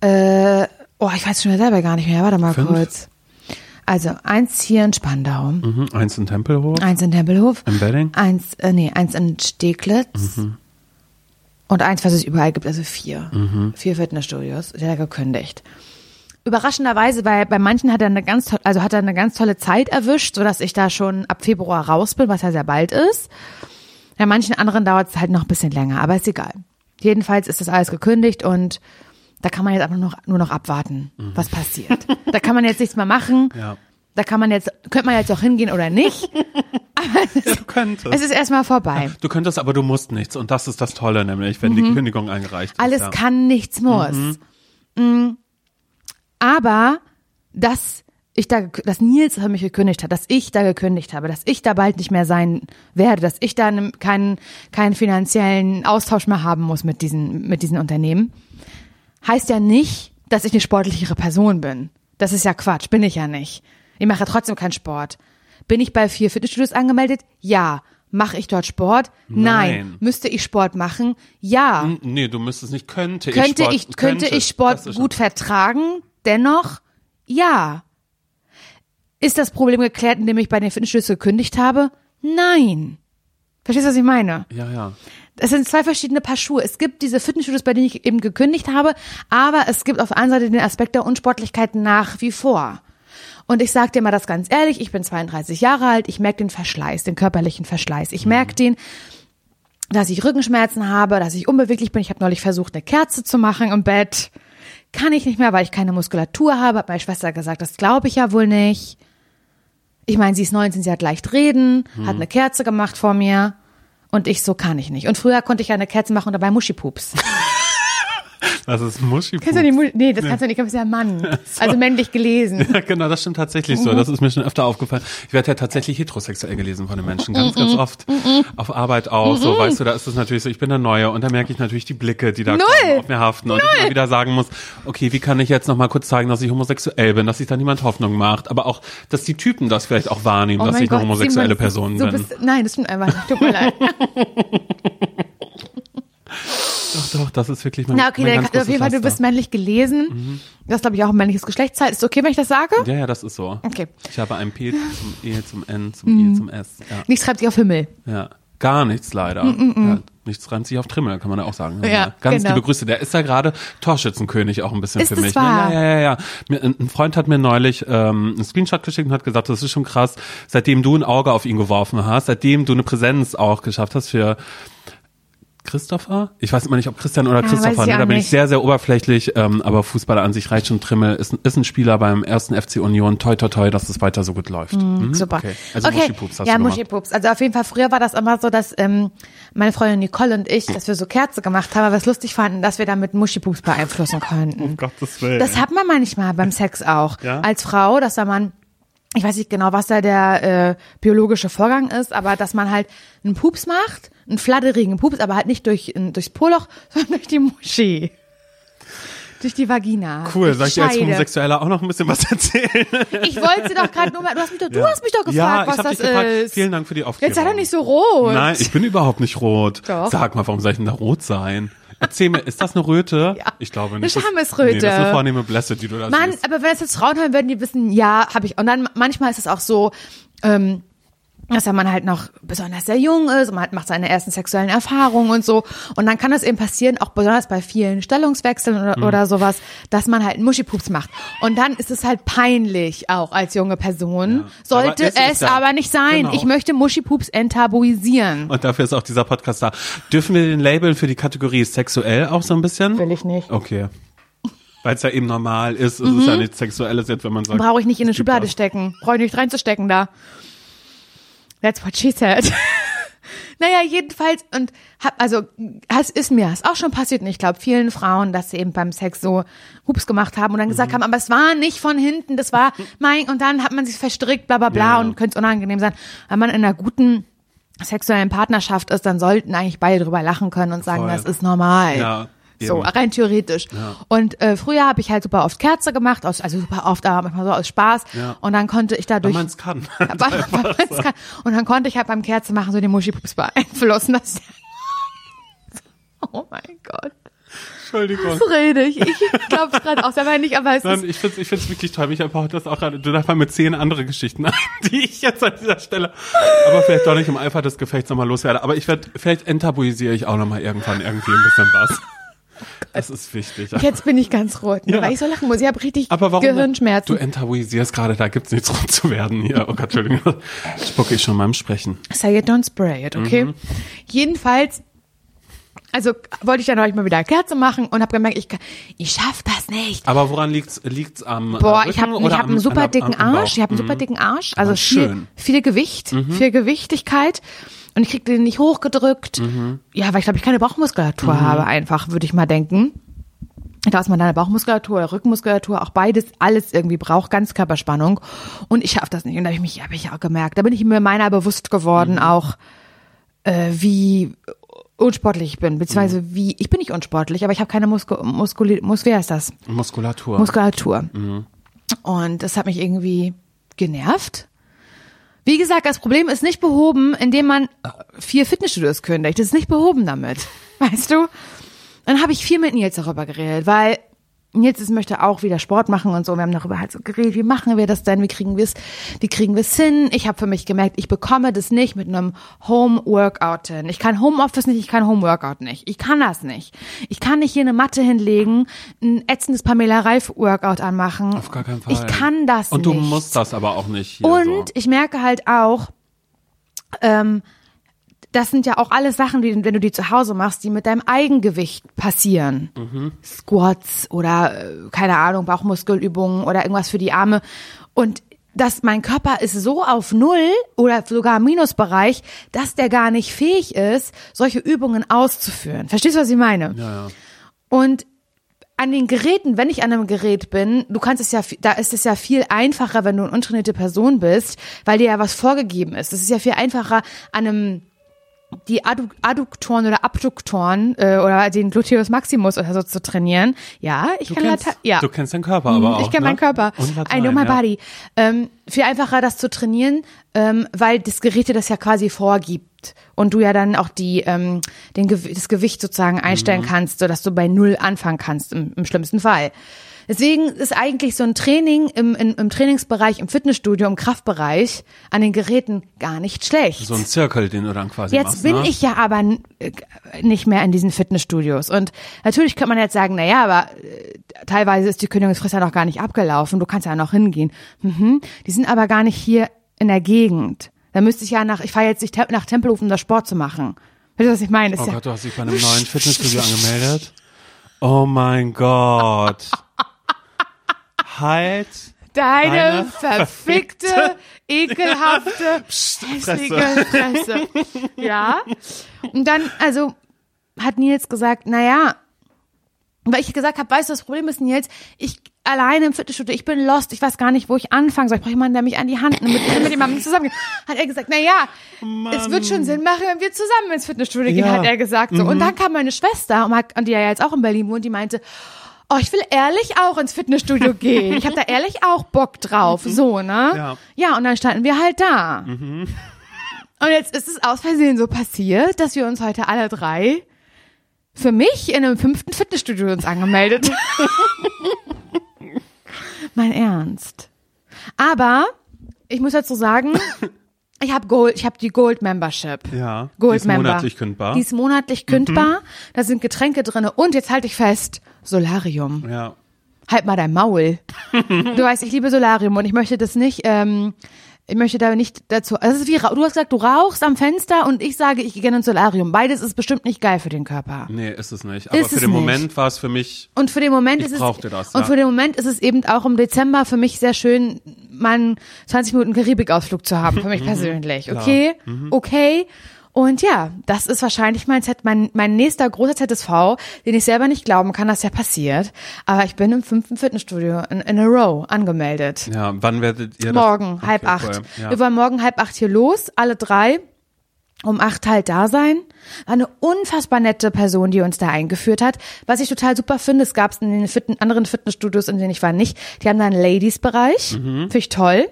Äh, oh, ich weiß schon wieder selber gar nicht mehr. Warte mal Fünf? kurz. Also eins hier in Spandau, Mhm. Eins in Tempelhof. eins in Tempelhof, Im Wedding? eins, äh, nee, eins in Steglitz und eins, was es überall gibt, also vier. Vier Fitnessstudios, der hat gekündigt. Überraschenderweise, weil bei manchen hat er eine ganz tolle, also hat er eine ganz tolle Zeit erwischt, sodass ich da schon ab Februar raus bin, was ja sehr bald ist. Bei manchen anderen dauert es halt noch ein bisschen länger, aber ist egal. Jedenfalls ist das alles gekündigt und da kann man jetzt einfach nur noch, nur noch abwarten, was passiert. Da kann man jetzt nichts mehr machen. Ja. Da kann man jetzt, könnte man jetzt auch hingehen oder nicht. Ja, du könntest. Es ist erstmal vorbei. Du könntest, aber du musst nichts. Und das ist das Tolle, nämlich, wenn die Kündigung eingereicht ist. Mhm. Alles ja. kann, nichts muss. Mm. Aber dass ich da, dass Nils mich gekündigt hat, dass ich da gekündigt habe, dass ich da bald nicht mehr sein werde, dass ich da ne- keinen, keinen finanziellen Austausch mehr haben muss mit diesen, mit diesen Unternehmen, heißt ja nicht, dass ich eine sportlichere Person bin. Das ist ja Quatsch, bin ich ja nicht. Ich mache ja trotzdem keinen Sport. Bin ich bei vier Fitnessstudios angemeldet? Ja. Mache ich dort Sport? Nein. Nein. Müsste ich Sport machen? Ja. N- Nee, du müsstest nicht, könnte ich Könnte Sport, ich, könnte ich Das Sport gut vertragen? Dennoch, ja. Ist das Problem geklärt, indem ich bei den Fitnessstudios gekündigt habe? Nein. Verstehst du, was ich meine? Ja, ja. Es sind zwei verschiedene Paar Schuhe. Es gibt diese Fitnessstudios, bei denen ich eben gekündigt habe, aber es gibt auf der einen Seite den Aspekt der Unsportlichkeit nach wie vor. Und ich sage dir mal das ganz ehrlich, ich bin 32 Jahre alt, ich merke den Verschleiß, den körperlichen Verschleiß. Ich merke den, dass ich Rückenschmerzen habe, dass ich unbeweglich bin. Ich habe neulich versucht, eine Kerze zu machen im Bett. Kann ich nicht mehr, weil ich keine Muskulatur habe, hat meine Schwester gesagt, das glaube ich ja wohl nicht. Ich meine, sie ist 19, sie hat leicht reden, hat eine Kerze gemacht vor mir. Und ich so kann ich nicht. Und früher konnte ich eine Kerze machen und dabei Muschipups. Das ist Muschi. Kennst du die Mu Nee, das kannst du nicht, du bist ja Mann. Also männlich gelesen. Ja, genau, das stimmt tatsächlich Mhm. so. Das ist mir schon öfter aufgefallen. Ich werde ja tatsächlich heterosexuell gelesen von den Menschen, Mhm. ganz, ganz oft. Auf Arbeit auch. So, weißt du, da ist es natürlich so, ich bin der Neue und da merke ich natürlich die Blicke, die da kommen, auf mir haften und ich immer wieder sagen muss, okay, wie kann ich jetzt noch mal kurz zeigen, dass ich homosexuell bin, dass sich da niemand Hoffnung macht, aber auch, dass die Typen das vielleicht auch wahrnehmen, Oh dass ich eine Gott, homosexuelle Person so bin. Bist, nein, das stimmt einfach nicht. Tut mir leid. Doch, doch, das ist wirklich mein, Na, okay, mein ganz auf jeden Fall, du bist männlich gelesen. Du hast, glaube ich, auch ein männliches Geschlechtsteil. Ist okay, wenn ich das sage? Ja, ja, das ist so. Okay. Ich habe ein P zum E, zum N, zum Mhm. I, zum S. Ja. Nichts schreibt sich auf Himmel. Ja, gar nichts leider. Ja, nichts reimt sich auf Trimmel, kann man ja auch sagen. Mm, Ja, Ganz genau. liebe Grüße. Der ist ja gerade Torschützenkönig auch ein bisschen Ist für mich. wahr? Ja, ja, ja, ja. Ein Freund hat mir neulich ähm, einen Screenshot geschickt und hat gesagt, das ist schon krass, seitdem du ein Auge auf ihn geworfen hast, seitdem du eine Präsenz auch geschafft hast für Christopher? Ich weiß immer nicht, ob Christian oder Ja, weiß Christopher. Ne? Da bin nicht. ich sehr, sehr oberflächlich. Ähm, aber Fußballer an sich reicht schon Trimmel. Ist, ein- ist ein Spieler beim ersten FC Union. Toi, toi, toi, dass es weiter so gut läuft. Mhm, Super. Okay. Also okay. Muschipups hast ja, du gemacht. Muschipups. Also auf jeden Fall, früher war das immer so, dass ähm, meine Freundin Nicole und ich, dass wir so Kerze gemacht haben, aber wir es lustig fanden, dass wir damit Muschipups beeinflussen könnten. Um Gottes Willen. Das hat man manchmal beim Sex auch. Ja? Als Frau, dass da man, ich weiß nicht genau, was da der äh, biologische Vorgang ist, aber dass man halt einen Pups macht, einen fladderigen Pups, aber halt nicht durch, durchs Poloch, sondern durch die Muschi. Durch die Vagina. Cool, soll ich dir als. Homosexueller auch noch ein bisschen was erzählen? Ich wollte sie doch gerade nur mal, du hast mich doch, du Ja. hast mich doch gefragt, ja, was das gefragt. ist. Vielen Dank für die Aufklärung. Jetzt sei doch nicht so rot. Nein, ich bin überhaupt nicht rot. Doch. Sag mal, warum soll ich denn da rot sein? Erzähl mir, ist das eine Röte? Ja. Ich glaube Eine nicht. Das- Schamesröte. Nee, das ist eine vornehme Blässe, die du da Mann, siehst. aber wenn das jetzt Frauen hören, würden die wissen, ja, habe ich. Und dann manchmal ist es auch so, ähm, dass wenn man halt noch besonders sehr jung ist und man halt macht seine ersten sexuellen Erfahrungen und so. Und dann kann es eben passieren, auch besonders bei vielen Stellungswechseln oder, Mhm. oder sowas, dass man halt einen Muschipups macht. Und dann ist es halt peinlich, auch als junge Person. Sollte Aber es es ja- aber nicht sein. Genau. Ich möchte Muschipups enttabuisieren. Und dafür ist auch dieser Podcast da. Dürfen wir den Label für die Kategorie sexuell auch so ein bisschen? Will ich nicht. Okay. Weil es ja eben normal ist. Es ist ja nichts Sexuelles jetzt, wenn man sagt. Brauche ich nicht in eine Schublade das. stecken. Brauche ich nicht reinzustecken da. That's what she said. naja, jedenfalls, und hab, also, es ist mir das auch schon passiert, und ich glaube vielen Frauen, dass sie eben beim Sex so Hups gemacht haben und dann gesagt Mhm. haben, aber es war nicht von hinten, das war mein, und dann hat man sich verstrickt, bla bla bla, Ja, und könnte es unangenehm sein. Wenn man in einer guten sexuellen Partnerschaft ist, dann sollten eigentlich beide drüber lachen können und sagen, Voll. das ist normal. Ja, So, rein theoretisch. Und äh, früher habe ich halt super oft Kerze gemacht, aus, also super oft, aber manchmal so aus Spaß. Ja. Und dann konnte ich dadurch. Wenn man es kann. weil, weil man's kann. Und dann konnte ich halt beim Kerze machen so den Muschipups beeinflussen. Das oh mein Gott. Entschuldigung. Was rede ich? Ich glaube es gerade auch selber nicht, aber es Nein, ist. ich finde ich find's wirklich toll. Mich einfach das auch gerade, du darfst mal mit zehn andere Geschichten ein, die ich jetzt an dieser Stelle, aber vielleicht doch nicht im Eifer des Gefechts nochmal loswerde. Aber ich werde, vielleicht enttabuisiere ich auch nochmal irgendwann irgendwie ein bisschen was. Das ist wichtig. Jetzt bin ich ganz rot, ne, Ja. weil ich so lachen muss. Ich habe richtig Aber warum? Gehirnschmerzen. Du enttabuisierst gerade, da gibt's nichts rot zu werden hier. Oh Gott, Entschuldigung. Spucke ich schon beim Sprechen. Say it, don't spray it, okay? Mhm. Jedenfalls, also wollte ich dann euch mal wieder Kerze machen und habe gemerkt, ich, ich schaff das nicht. Aber woran liegt's? Liegt's am Boah, äh, ich habe Rücken ich hab einen super dicken Arsch. Ich habe einen super dicken Arsch. Also Ah, viel, schön. viel Gewicht, viel Gewichtigkeit. Und ich krieg den nicht hochgedrückt. Ja, weil ich glaube, ich keine Bauchmuskulatur habe, einfach, würde ich mal denken. Dass man deine Bauchmuskulatur oder Rückenmuskulatur auch beides, alles irgendwie braucht, Ganzkörperspannung. Und ich schaffe das nicht. Und da habe ich mich, habe ich auch gemerkt. Da bin ich mir meiner bewusst geworden, auch äh, wie unsportlich ich bin, beziehungsweise wie, ich bin nicht unsportlich, aber ich habe keine Muskel, Muskuli, Mus, wer ist das? Muskulatur. Muskulatur. Und das hat mich irgendwie genervt. Wie gesagt, das Problem ist nicht behoben, indem man äh, vier Fitnessstudios kündigt. Das ist nicht behoben damit. Weißt du? Dann habe ich viel mit Nils darüber geredet, weil Nils ist, möchte auch wieder Sport machen und so. Wir haben darüber halt so geredet, wie machen wir das denn? Wie kriegen wir es, wie kriegen wir es hin? Ich habe für mich gemerkt, ich bekomme das nicht mit einem Home-Workout hin. Ich kann Homeoffice nicht, ich kann Home-Workout nicht. Ich kann das nicht. Ich kann nicht hier eine Matte hinlegen, ein ätzendes Pamela Reif-Workout anmachen. Auf gar keinen Fall. Ich kann das Und nicht. du musst das aber auch nicht Und so. ich merke halt auch, ähm, das sind ja auch alles Sachen, die, wenn du die zu Hause machst, die mit deinem Eigengewicht passieren. Squats oder, äh, keine Ahnung, Bauchmuskelübungen oder irgendwas für die Arme. Und dass mein Körper ist so auf Null oder sogar im Minusbereich, dass der gar nicht fähig ist, solche Übungen auszuführen. Verstehst du, was ich meine? Ja, ja. Und an den Geräten, wenn ich an einem Gerät bin, du kannst es ja, da ist es ja viel einfacher, wenn du eine untrainierte Person bist, weil dir ja was vorgegeben ist. Es ist ja viel einfacher an einem die Addu Adduktoren oder Abduktoren äh, oder den Gluteus Maximus oder so zu trainieren. Ja, ich Du kann kennst, Latein. Ja. du kennst deinen Körper aber auch. Ich kenne ne? meinen Körper. Und Latein, I know my ja. body. Ähm, viel einfacher, das zu trainieren, ähm, weil das Gerät dir das ja quasi vorgibt. Und du ja dann auch die, ähm, den, das Gewicht sozusagen einstellen Mhm. kannst, sodass du bei Null anfangen kannst, im, im schlimmsten Fall. Deswegen ist eigentlich so ein Training im, im, im Trainingsbereich, im Fitnessstudio, im Kraftbereich an den Geräten gar nicht schlecht. So ein Zirkel, den du dann quasi Jetzt machst. bin ne? ich ja aber äh, nicht mehr in diesen Fitnessstudios. Und natürlich könnte man jetzt sagen, na ja, aber äh, teilweise ist die Kündigungsfrist ja noch gar nicht abgelaufen. Du kannst ja noch hingehen. Mhm. Die sind aber gar nicht hier in der Gegend. Da müsste ich ja nach, ich fahre jetzt nicht nach Tempelhof, um da Sport zu machen. Weißt du, was ich meine? Oh ja, Gott, du hast dich bei einem neuen Fitnessstudio angemeldet. Oh mein Gott. Halt. Deine Deine verfickte, ekelhafte, hässliche Fresse. Ja. Und dann, also, hat Nils gesagt, na ja, weil ich gesagt habe, weißt du, das Problem ist Nils, ich alleine im Fitnessstudio, ich bin lost, ich weiß gar nicht, wo ich anfangen soll. Ich brauche jemanden, der mich an die Hand nimmt, mit, mit jemandem zusammen. Hat er gesagt, na ja, es wird schon Sinn machen, wenn wir zusammen ins Fitnessstudio gehen, Ja. hat er gesagt. So. Und dann kam meine Schwester, und die ja jetzt auch in Berlin wohnt, die meinte, oh, ich will ehrlich auch ins Fitnessstudio gehen. Ich habe da ehrlich auch Bock drauf. So, ne? Ja. Ja, und dann standen wir halt da. Und jetzt ist es aus Versehen so passiert, dass wir uns heute alle drei für mich in einem fünften Fitnessstudio uns angemeldet. mein Ernst. Aber ich muss dazu sagen, ich habe Gold, ich habe die Gold Membership. Ja, die Gold ist Member. monatlich kündbar. Die ist monatlich kündbar. Da sind Getränke drinne und jetzt halte ich fest, Solarium. ja. Halt mal dein Maul. du weißt, ich liebe Solarium und ich möchte das nicht, ähm, ich möchte da nicht dazu. Also es ist wie, du hast gesagt, du rauchst am Fenster und ich sage, ich gehe gerne ins Solarium. Beides ist bestimmt nicht geil für den Körper. Nee, ist es nicht. Aber Ist für den nicht. Moment war es für mich, Und für den Moment Ich ist es brauchte das, und ja. für den Moment ist es eben auch im Dezember für mich sehr schön, mal einen 20 Minuten Karibikausflug zu haben, für mich persönlich. Okay, okay. Und ja, das ist wahrscheinlich mein, Z, mein, mein nächster großer ZSV, den ich selber nicht glauben kann, dass der passiert. Aber ich bin im fünften Fitnessstudio in, in a row angemeldet. ja, wann werdet ihr das? Morgen, Okay, halb acht. cool. Ja. Wir wollen morgen halb acht hier los, alle drei. Um acht halt da sein. War eine unfassbar nette Person, die uns da eingeführt hat. Was ich total super finde, es gab es in den Fit anderen Fitnessstudios, in denen ich war, nicht. Die haben da einen Ladies-Bereich. Mhm. Finde ich toll.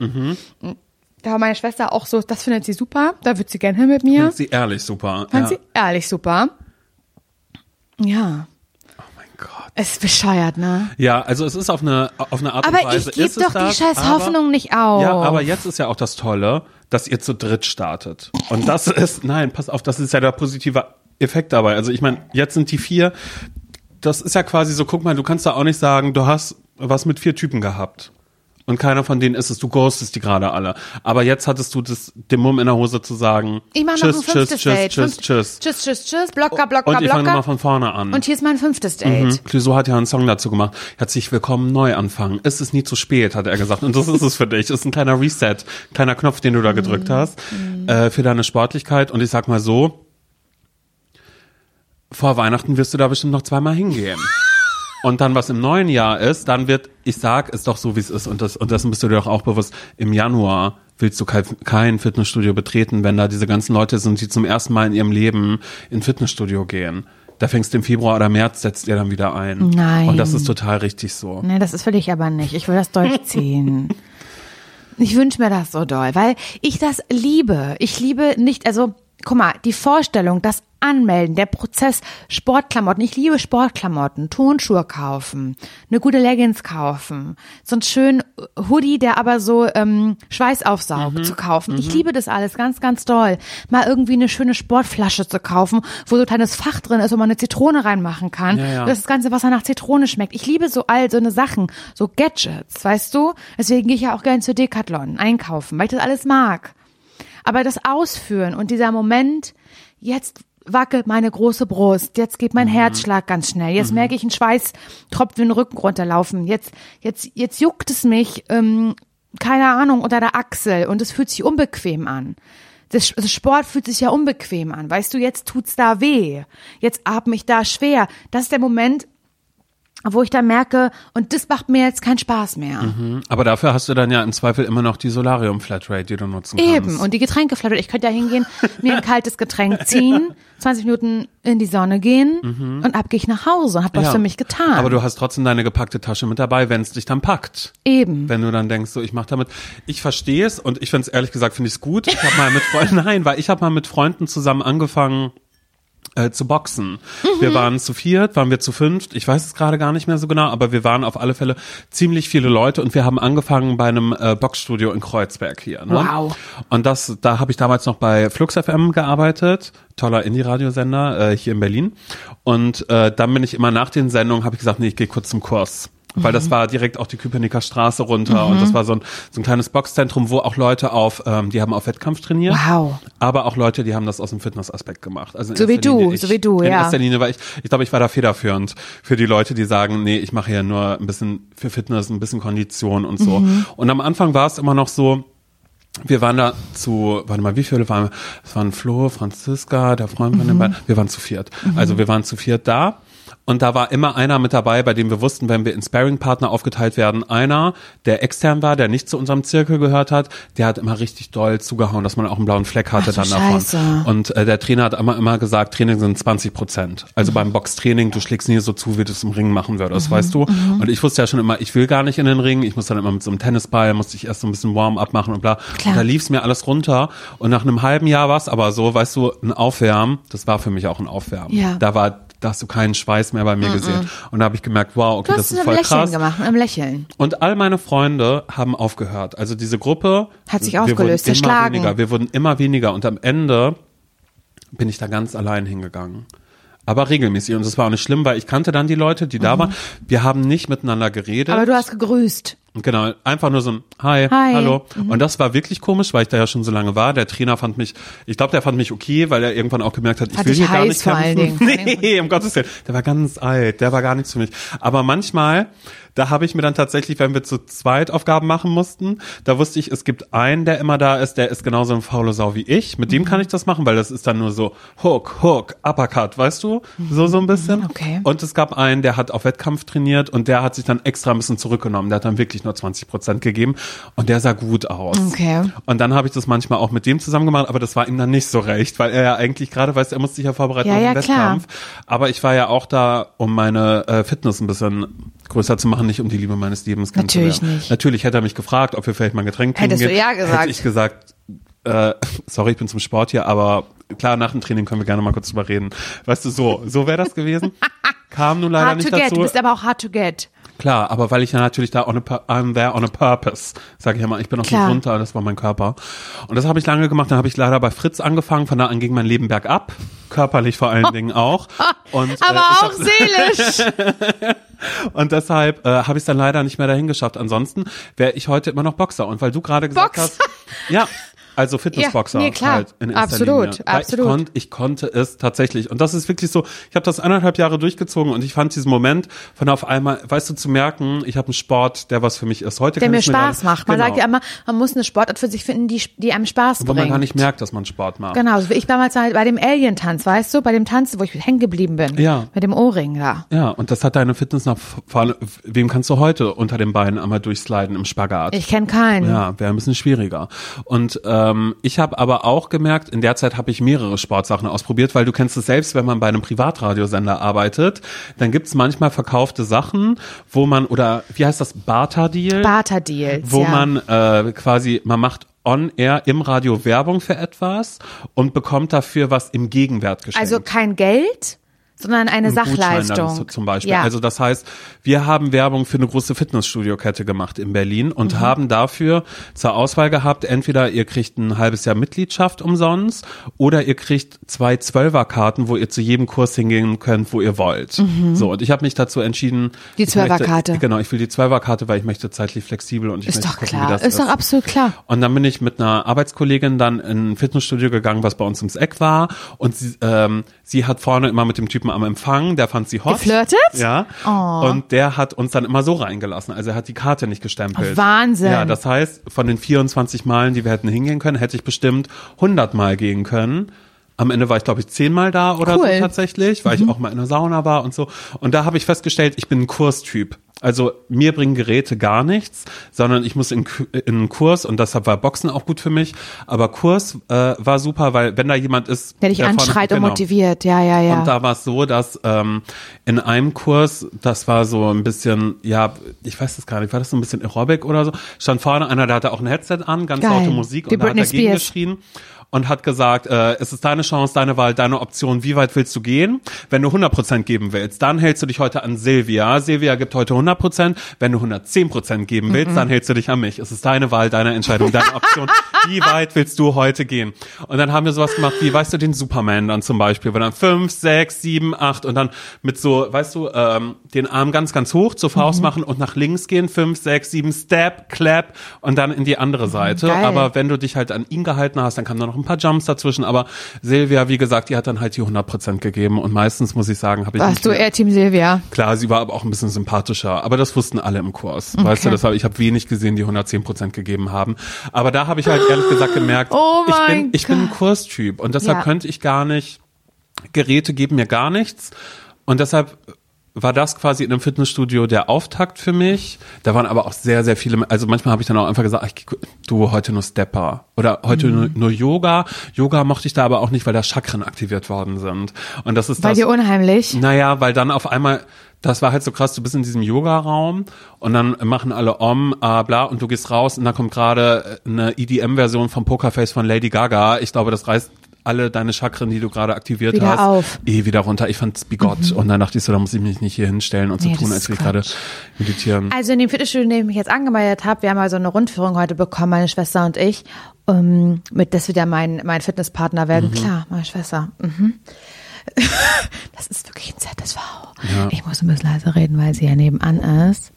Da war meine Schwester auch so, das findet sie super. Da wird sie gern hin mit mir. Fand sie ehrlich super. Fand ja. sie ehrlich super. Ja, Oh mein Gott. es ist bescheuert, ne? Ja, also es ist auf eine, auf eine Art und Aber Weise. ich gebe doch die das, scheiß aber- Hoffnung nicht auf. Ja, aber jetzt ist ja auch das Tolle, dass ihr zu dritt startet. Und das ist, nein, pass auf, das ist ja der positive Effekt dabei. Also ich meine, jetzt sind die vier, das ist ja quasi so, guck mal, du kannst da auch nicht sagen, du hast was mit vier Typen gehabt. Und keiner von denen ist es, du ghostest die gerade alle. Aber jetzt hattest du das, den Mumm in der Hose zu sagen, Ich mache noch tschüss, ein tschüss, fünftes tschüss, Date. tschüss, Fünft- tschüss. Tschüss, tschüss, tschüss. Blocker, blocker, Und ich fange nochmal von vorne an. Und hier ist mein fünftes Date. Mhm. Clouseau hat ja einen Song dazu gemacht. Herzlich willkommen, neu anfangen. Es ist nie zu spät, hat er gesagt. Und das ist es für dich. Es ist ein kleiner Reset, kleiner Knopf, den du da gedrückt Mhm. hast, äh, für deine Sportlichkeit. Und ich sag mal so, vor Weihnachten wirst du da bestimmt noch zweimal hingehen. Und dann, was im neuen Jahr ist, dann wird, ich sag, ist doch so, wie es ist. Und das, und dessen bist du dir doch auch bewusst. Im Januar willst du kein, kein Fitnessstudio betreten, wenn da diese ganzen Leute sind, die zum ersten Mal in ihrem Leben in Fitnessstudio gehen. Da fängst du im Februar oder März, setzt ihr dann wieder ein. Nein. Und das ist total richtig so. Nee, das ist will ich aber nicht. Ich will das durchziehen. ich wünsche mir das so doll, weil ich das liebe. Ich liebe nicht, also, guck mal, die Vorstellung, das Anmelden, der Prozess, Sportklamotten. Ich liebe Sportklamotten, Turnschuhe kaufen, eine gute Leggings kaufen, so einen schönen Hoodie, der aber so ähm, Schweiß aufsaugt, zu kaufen. Ich liebe das alles ganz, ganz doll. Mal irgendwie eine schöne Sportflasche zu kaufen, wo so ein kleines Fach drin ist, wo man eine Zitrone reinmachen kann. Ja, ja. Das das ganze Wasser nach Zitrone schmeckt. Ich liebe so all so eine Sachen, so Gadgets, weißt du? Deswegen gehe ich ja auch gerne zu Decathlon einkaufen, weil ich das alles mag. Aber das Ausführen und dieser Moment, jetzt wackelt meine große Brust, jetzt geht mein Herzschlag ganz schnell, jetzt merke ich einen Schweißtropfen den Rücken runterlaufen, jetzt, jetzt, jetzt juckt es mich, ähm, keine Ahnung, unter der Achsel und es fühlt sich unbequem an. Das, das Sport fühlt sich ja unbequem an. Weißt du, jetzt tut's da weh. Jetzt atme ich da schwer. Das ist der Moment, wo ich dann merke, und das macht mir jetzt keinen Spaß mehr. Aber dafür hast du dann ja im Zweifel immer noch die Solarium Flatrate, die du nutzen kannst. Eben. Und die Getränkeflasche. Ich könnte ja hingehen, mir ein kaltes Getränk ziehen, 20 Minuten in die Sonne gehen und ab gehe ich nach Hause und hab was Mhm. Ja. für mich getan. Aber du hast trotzdem deine gepackte Tasche mit dabei, wenn es dich dann packt. Eben. Wenn du dann denkst, so ich mach damit, ich verstehe es und ich finde es ehrlich gesagt finde ich es gut. Ich habe mal mit Freunden, nein, weil ich habe mal mit Freunden zusammen angefangen äh, zu boxen. Wir waren zu viert, waren wir zu fünft, ich weiß es gerade gar nicht mehr so genau, aber wir waren auf alle Fälle ziemlich viele Leute und wir haben angefangen bei einem äh, Boxstudio in Kreuzberg hier. Ne? Wow. Und das, da habe ich damals noch bei Flux FM gearbeitet, toller Indie-Radiosender äh, hier in Berlin. Und äh, dann bin ich immer nach den Sendungen, habe ich gesagt, nee, ich gehe kurz zum Kurs. Weil das war direkt auch die Köpenicker Straße runter und das war so ein, so ein kleines Boxzentrum, wo auch Leute auf, ähm, die haben auf Wettkampf trainiert. Wow. Aber auch Leute, die haben das aus dem Fitnessaspekt gemacht. Also in So wie du, ich. so wie du, in ja. erster Linie, weil ich, ich glaube, ich war da federführend für die Leute, die sagen, nee, ich mache hier nur ein bisschen für Fitness, ein bisschen Kondition und so. Mhm. Und am Anfang war es immer noch so, wir waren da zu, warte mal, wie viele waren wir? Es waren Flo, Franziska, der Freund von den beiden. Wir waren zu viert. Also wir waren zu viert da. Und da war immer einer mit dabei, bei dem wir wussten, wenn wir in Sparring-Partner aufgeteilt werden, einer, der extern war, der nicht zu unserem Zirkel gehört hat, der hat immer richtig doll zugehauen, dass man auch einen blauen Fleck hatte Ach dann davon. Scheiße. Und äh, der Trainer hat immer, immer gesagt, Training sind 20 Prozent. Also beim Boxtraining, du schlägst nie so zu, wie du es im Ring machen würdest, weißt du? Und ich wusste ja schon immer, ich will gar nicht in den Ring, ich muss dann immer mit so einem Tennisball, musste ich erst so ein bisschen Warm-up machen und bla. Klar. Und da lief es mir alles runter. Und nach einem halben Jahr war es aber so, weißt du, ein Aufwärmen, das war für mich auch ein Aufwärmen. Ja. Da war, da hast du keinen Schweiß mehr bei mir gesehen. Und da habe ich gemerkt, wow, okay, das ist voll Lächeln krass. gemacht, im Lächeln. Und all meine Freunde haben aufgehört. Also diese Gruppe Hat sich wir aufgelöst, wurden immer weniger. Wir wurden immer weniger und am Ende bin ich da ganz allein hingegangen. Aber regelmäßig. Und das war auch nicht schlimm, weil ich kannte dann die Leute, die da waren. Wir haben nicht miteinander geredet. Mhm. Aber du hast gegrüßt. Genau, einfach nur so ein Hi, Hi. Mhm. hallo. Und das war wirklich komisch, weil ich da ja schon so lange war. Der Trainer fand mich, ich glaube, der fand mich okay, weil er irgendwann auch gemerkt hat, ich Hat will hier gar nicht kämpfen. Nee, um Gottes Willen. Der war ganz alt, der war gar nichts für mich. Aber manchmal, da habe ich mir dann tatsächlich, wenn wir zu zweit Aufgaben machen mussten, da wusste ich, es gibt einen, der immer da ist, der ist genauso eine faule Sau wie ich. Mit Mhm. dem kann ich das machen, weil das ist dann nur so Hook, Hook, Uppercut, weißt du? So, so ein bisschen. Okay. Und es gab einen, der hat auf Wettkampf trainiert und der hat sich dann extra ein bisschen zurückgenommen. Der hat dann wirklich nur 20 Prozent gegeben und der sah gut aus. Okay. Und dann habe ich das manchmal auch mit dem zusammen gemacht, aber das war ihm dann nicht so recht, weil er ja eigentlich gerade weiß, er musste sich ja vorbereiten Ja, auf den ja, klar. Wettkampf. Aber ich war ja auch da, um meine äh, Fitness ein bisschen größer zu machen, nicht um die Liebe meines Lebens Natürlich kennenzulernen. nicht. Natürlich hätte er mich gefragt, ob wir vielleicht mal ein Getränk trinken Hättest du ja gesagt. Hätte ich gesagt, äh, sorry, ich bin zum Sport hier, aber klar, nach dem Training können wir gerne mal kurz drüber reden. Weißt du, so, so wäre das gewesen. Kam nun leider Hard nicht to get. dazu. Du bist aber auch hard to get. Klar, aber weil ich ja natürlich da on a, I'm there on a purpose, sage ich ja mal, ich bin auch so runter, das war mein Körper. Und das habe ich lange gemacht, dann habe ich leider bei Fritz angefangen, von da an ging mein Leben bergab, körperlich vor allen Dingen auch. Und, äh, Aber ich auch seelisch. und deshalb äh, habe ich es dann leider nicht mehr dahin geschafft. Ansonsten wäre ich heute immer noch Boxer. Und weil du gerade gesagt Boxer? hast, ja, also Fitnessboxer Ja, nee, klar. halt in erster Absolut, Linie. Weil absolut. Ich, konnt, ich konnte es tatsächlich. Und das ist wirklich so, ich habe das anderthalb Jahre durchgezogen und ich fand diesen Moment von auf einmal, weißt du, zu merken, ich habe einen Sport, der was für mich ist. Heute Der mir Spaß nicht- macht. Man genau. sagt ja immer, man muss eine Sportart für sich finden, die, die einem Spaß wo bringt. man gar nicht merkt, dass man Sport macht. Genau, so wie ich damals halt bei dem Alien-Tanz, weißt du, bei dem Tanz, wo ich hängen geblieben bin. Ja. Mit dem Ohrring da. Ja, und das hat deine Fitness nach vorne. Wem kannst du heute unter den Beinen einmal durchsliden im Spagat? Ich kenne keinen. Ja, wäre ein bisschen schwieriger. Und ähm, ich habe aber auch gemerkt, in der Zeit habe ich mehrere Sportsachen ausprobiert, weil du kennst es selbst, wenn man bei einem Privatradiosender arbeitet, dann gibt's manchmal verkaufte Sachen, wo man, oder wie heißt das, Barter-Deal? Barter-Deals. wo ja. man äh, quasi, man macht on-air im Radio Werbung für etwas und bekommt dafür was im Gegenwert geschenkt. Also kein Geld, sondern eine Ein Gutschein dann Sachleistung. zu- zum Beispiel. Ja. Also das heißt, wir haben Werbung für eine große Fitnessstudio-Kette gemacht in Berlin Mhm. und haben dafür zur Auswahl gehabt, entweder ihr kriegt ein halbes Jahr Mitgliedschaft umsonst oder ihr kriegt zwei Zwölferkarten, wo ihr zu jedem Kurs hingehen könnt, wo ihr wollt. So, und ich habe mich dazu entschieden. Mhm. Die Zwölferkarte. Genau, ich will die Zwölferkarte, weil ich möchte zeitlich flexibel und ich ist möchte doch gucken, klar. wie das Ist doch absolut klar. und dann bin ich mit einer Arbeitskollegin dann in ein Fitnessstudio gegangen, was bei uns ums Eck war. Und sie, ähm, sie hat vorne immer mit dem Typen am Empfang, der fand sie hot. Geflirtet? Ja. Oh. Und der hat uns dann immer so reingelassen. Also er hat die Karte nicht gestempelt. Wahnsinn. Ja, das heißt, von den 24 Malen, die wir hätten hingehen können, hätte ich bestimmt 100 Mal gehen können. Am Ende war ich, glaube ich, zehnmal da oder Cool. so tatsächlich, weil ich auch mal in der Sauna war und so. Und da habe ich festgestellt, ich bin ein Kurstyp. Also mir bringen Geräte gar nichts, sondern ich muss in, in einen Kurs und deshalb war Boxen auch gut für mich. Aber Kurs äh, war super, weil wenn da jemand ist, Der dich vorne- anschreit und genau. motiviert. Ja, ja, ja. Und da war es so, dass ähm, in einem Kurs, das war so ein bisschen, ja, ich weiß es gar nicht, war das so ein bisschen Aerobic oder so, stand vorne einer, der hatte auch ein Headset an, ganz Geil. laute Musik Die und da hat Britney dagegen Spears. geschrien und hat gesagt, äh, es ist deine Chance, deine Wahl, deine Option, wie weit willst du gehen? Wenn du 100% geben willst, dann hältst du dich heute an Silvia. Silvia gibt heute 100%. Wenn du 110% geben willst, dann hältst du dich an mich. Es ist deine Wahl, deine Entscheidung, deine Option. wie weit willst du heute gehen? Und dann haben wir sowas gemacht wie, weißt du, den Superman dann zum Beispiel, wo dann fünf, sechs, sieben, acht und dann mit so, weißt du, ähm, den Arm ganz, ganz hoch zur Faust machen und nach links gehen, fünf, sechs, sieben, Step, Clap und dann in die andere Seite. Geil. Aber wenn du dich halt an ihn gehalten hast, dann kamen da noch ein paar Jumps dazwischen. Aber Silvia, wie gesagt, die hat dann halt die 100% gegeben. Und meistens, muss ich sagen, habe ich Warst du eher Team Silvia? Klar, sie war aber auch ein bisschen sympathischer. Aber das wussten alle im Kurs. Weißt du, deshalb, ich habe wenig gesehen, die 110% gegeben haben. Aber da habe ich halt ehrlich gesagt gemerkt, Oh ich, bin, ich bin ein Kurstyp. Und deshalb Ja. könnte ich gar nicht, Geräte geben mir gar nichts. Und deshalb war das quasi in einem Fitnessstudio der Auftakt für mich. Da waren aber auch sehr, sehr viele, also manchmal habe ich dann auch einfach gesagt, ach, du heute nur Stepper oder heute Mhm. nur, nur Yoga. Yoga mochte ich da aber auch nicht, weil da Chakren aktiviert worden sind. Und das ist War das. dir unheimlich? Naja, weil dann auf einmal, das war halt so krass, du bist in diesem Yoga-Raum und dann machen alle Om, ah, bla, und du gehst raus und da kommt gerade eine EDM-Version vom Pokerface von Lady Gaga. Ich glaube, das reißt alle deine Chakren, die du gerade aktiviert Wieder hast, auf. eh wieder runter. Ich fand's bigott. Und dann dachte ich so, da muss ich mich nicht hier hinstellen und so Nee, tun, als würde ich gerade meditieren. Also in dem Fitnessstudio, in dem ich mich jetzt angemeldet habe, wir haben also eine Rundführung heute bekommen, meine Schwester und ich, um, mit das wieder mein, mein Fitnesspartner werden. Mhm. Klar, meine Schwester. Mhm. Das ist wirklich ein ZSV. Ja. Ich muss ein bisschen leise reden, weil sie ja nebenan ist.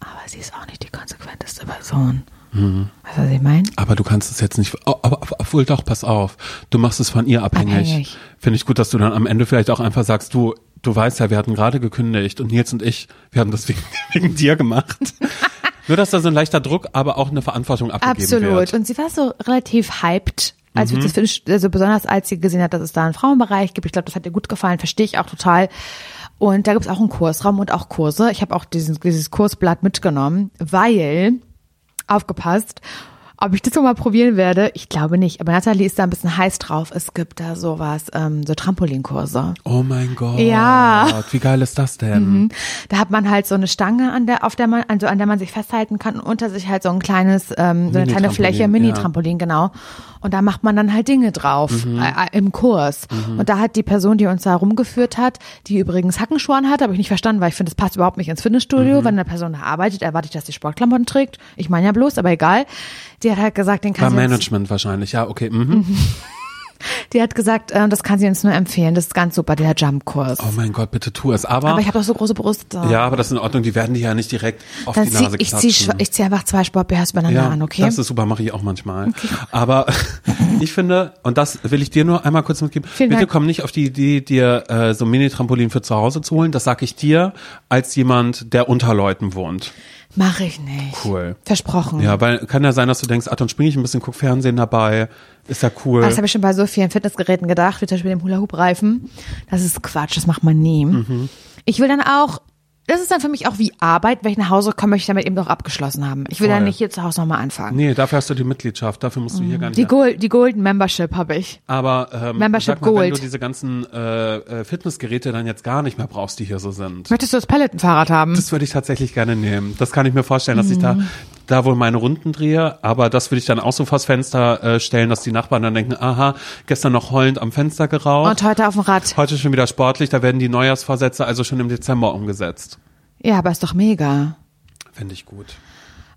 Aber sie ist auch nicht die konsequenteste Person. Mhm. Du, was ich meine? Aber du kannst es jetzt nicht, oh, aber, obwohl doch, pass auf, du machst es von ihr abhängig. Abhängig. Finde ich gut, dass du dann am Ende vielleicht auch einfach sagst, du, du weißt ja, wir hatten gerade gekündigt und Nils und ich, wir haben das wegen, wegen dir gemacht. Nur, dass da so ein leichter Druck, aber auch eine Verantwortung abgegeben Absolut. wird. Und sie war so relativ hyped. Als Mhm. wir das also besonders als sie gesehen hat, dass es da einen Frauenbereich gibt. Ich glaube, das hat ihr gut gefallen, verstehe ich auch total. Und da gibt es auch einen Kursraum und auch Kurse. Ich habe auch diesen, dieses Kursblatt mitgenommen, weil, aufgepasst, ob ich das noch mal probieren werde, ich glaube nicht. Aber Nathalie ist da ein bisschen heiß drauf. Es gibt da sowas, ähm, so Trampolinkurse. Oh mein Gott. Ja. Mhm. Wie geil ist das denn? Da hat man halt so eine Stange, an der, auf der man, also an der man sich festhalten kann und unter sich halt so ein kleines, ähm, so eine kleine Fläche, Mini-Trampolin, genau. Und da macht man dann halt Dinge drauf Mhm. äh, äh, im Kurs. Und da hat die Person, die uns da rumgeführt hat, die übrigens Hackenschuhe hat, habe ich nicht verstanden, weil ich finde, das passt überhaupt nicht ins Mhm. Fitnessstudio. Wenn eine Person da arbeitet, erwarte ich, dass die Sportklamotten trägt. Ich meine ja bloß, aber egal. Die hat halt gesagt, den War kann sie uns, Management wahrscheinlich, ja, okay. Mhm. Die hat gesagt, äh, das kann sie uns nur empfehlen. Das ist ganz super, der Jump-Kurs. Oh mein Gott, bitte tu es. Aber, aber ich habe doch so große Brüste. ja, aber das ist in Ordnung, die werden die ja nicht direkt auf Dann die zieh, Nase ich zieh, ich zieh einfach zwei Sport-BHs übereinander Ja, an, okay? das ist super, mache ich auch manchmal. Aber ich finde, und das will ich dir nur einmal kurz mitgeben, Vielen bitte Dank. komm nicht auf die Idee, dir äh, so ein Mini-Trampolin für zu Hause zu holen. Das sage ich dir als jemand, der unter Leuten wohnt. Mach ich nicht. Cool. Versprochen. Ja, weil kann ja sein, dass du denkst, ach, dann springe ich ein bisschen, guck Fernsehen dabei. Ist ja cool. Das habe ich schon bei so vielen Fitnessgeräten gedacht, wie zum Beispiel dem Hula-Hoop-Reifen. Das ist Quatsch, das macht man nie. Mhm. Ich will dann auch, das ist dann für mich auch wie Arbeit, wenn ich nach Hause komme, möchte ich damit eben doch abgeschlossen haben. Ich will Voll. dann nicht hier zu Hause nochmal anfangen. nee, dafür hast du die Mitgliedschaft, dafür musst du hier gar nicht. Die, Gold, die Golden Membership habe ich. aber ähm, Membership sag mal, wenn Gold. du diese ganzen äh, äh, Fitnessgeräte dann jetzt gar nicht mehr brauchst, die hier so sind. Möchtest du das Pelletenfahrrad haben? Das würde ich tatsächlich gerne nehmen. Das kann ich mir vorstellen, dass ich da Mhm. Da wohl meine Runden drehe, aber das würde ich dann auch so vors Fenster äh, stellen, dass die Nachbarn dann denken, aha, gestern noch heulend am Fenster geraucht. Und heute auf dem Rad. Heute schon wieder sportlich, da werden die Neujahrsvorsätze also schon im Dezember umgesetzt. Ja, aber ist doch mega. Finde ich gut.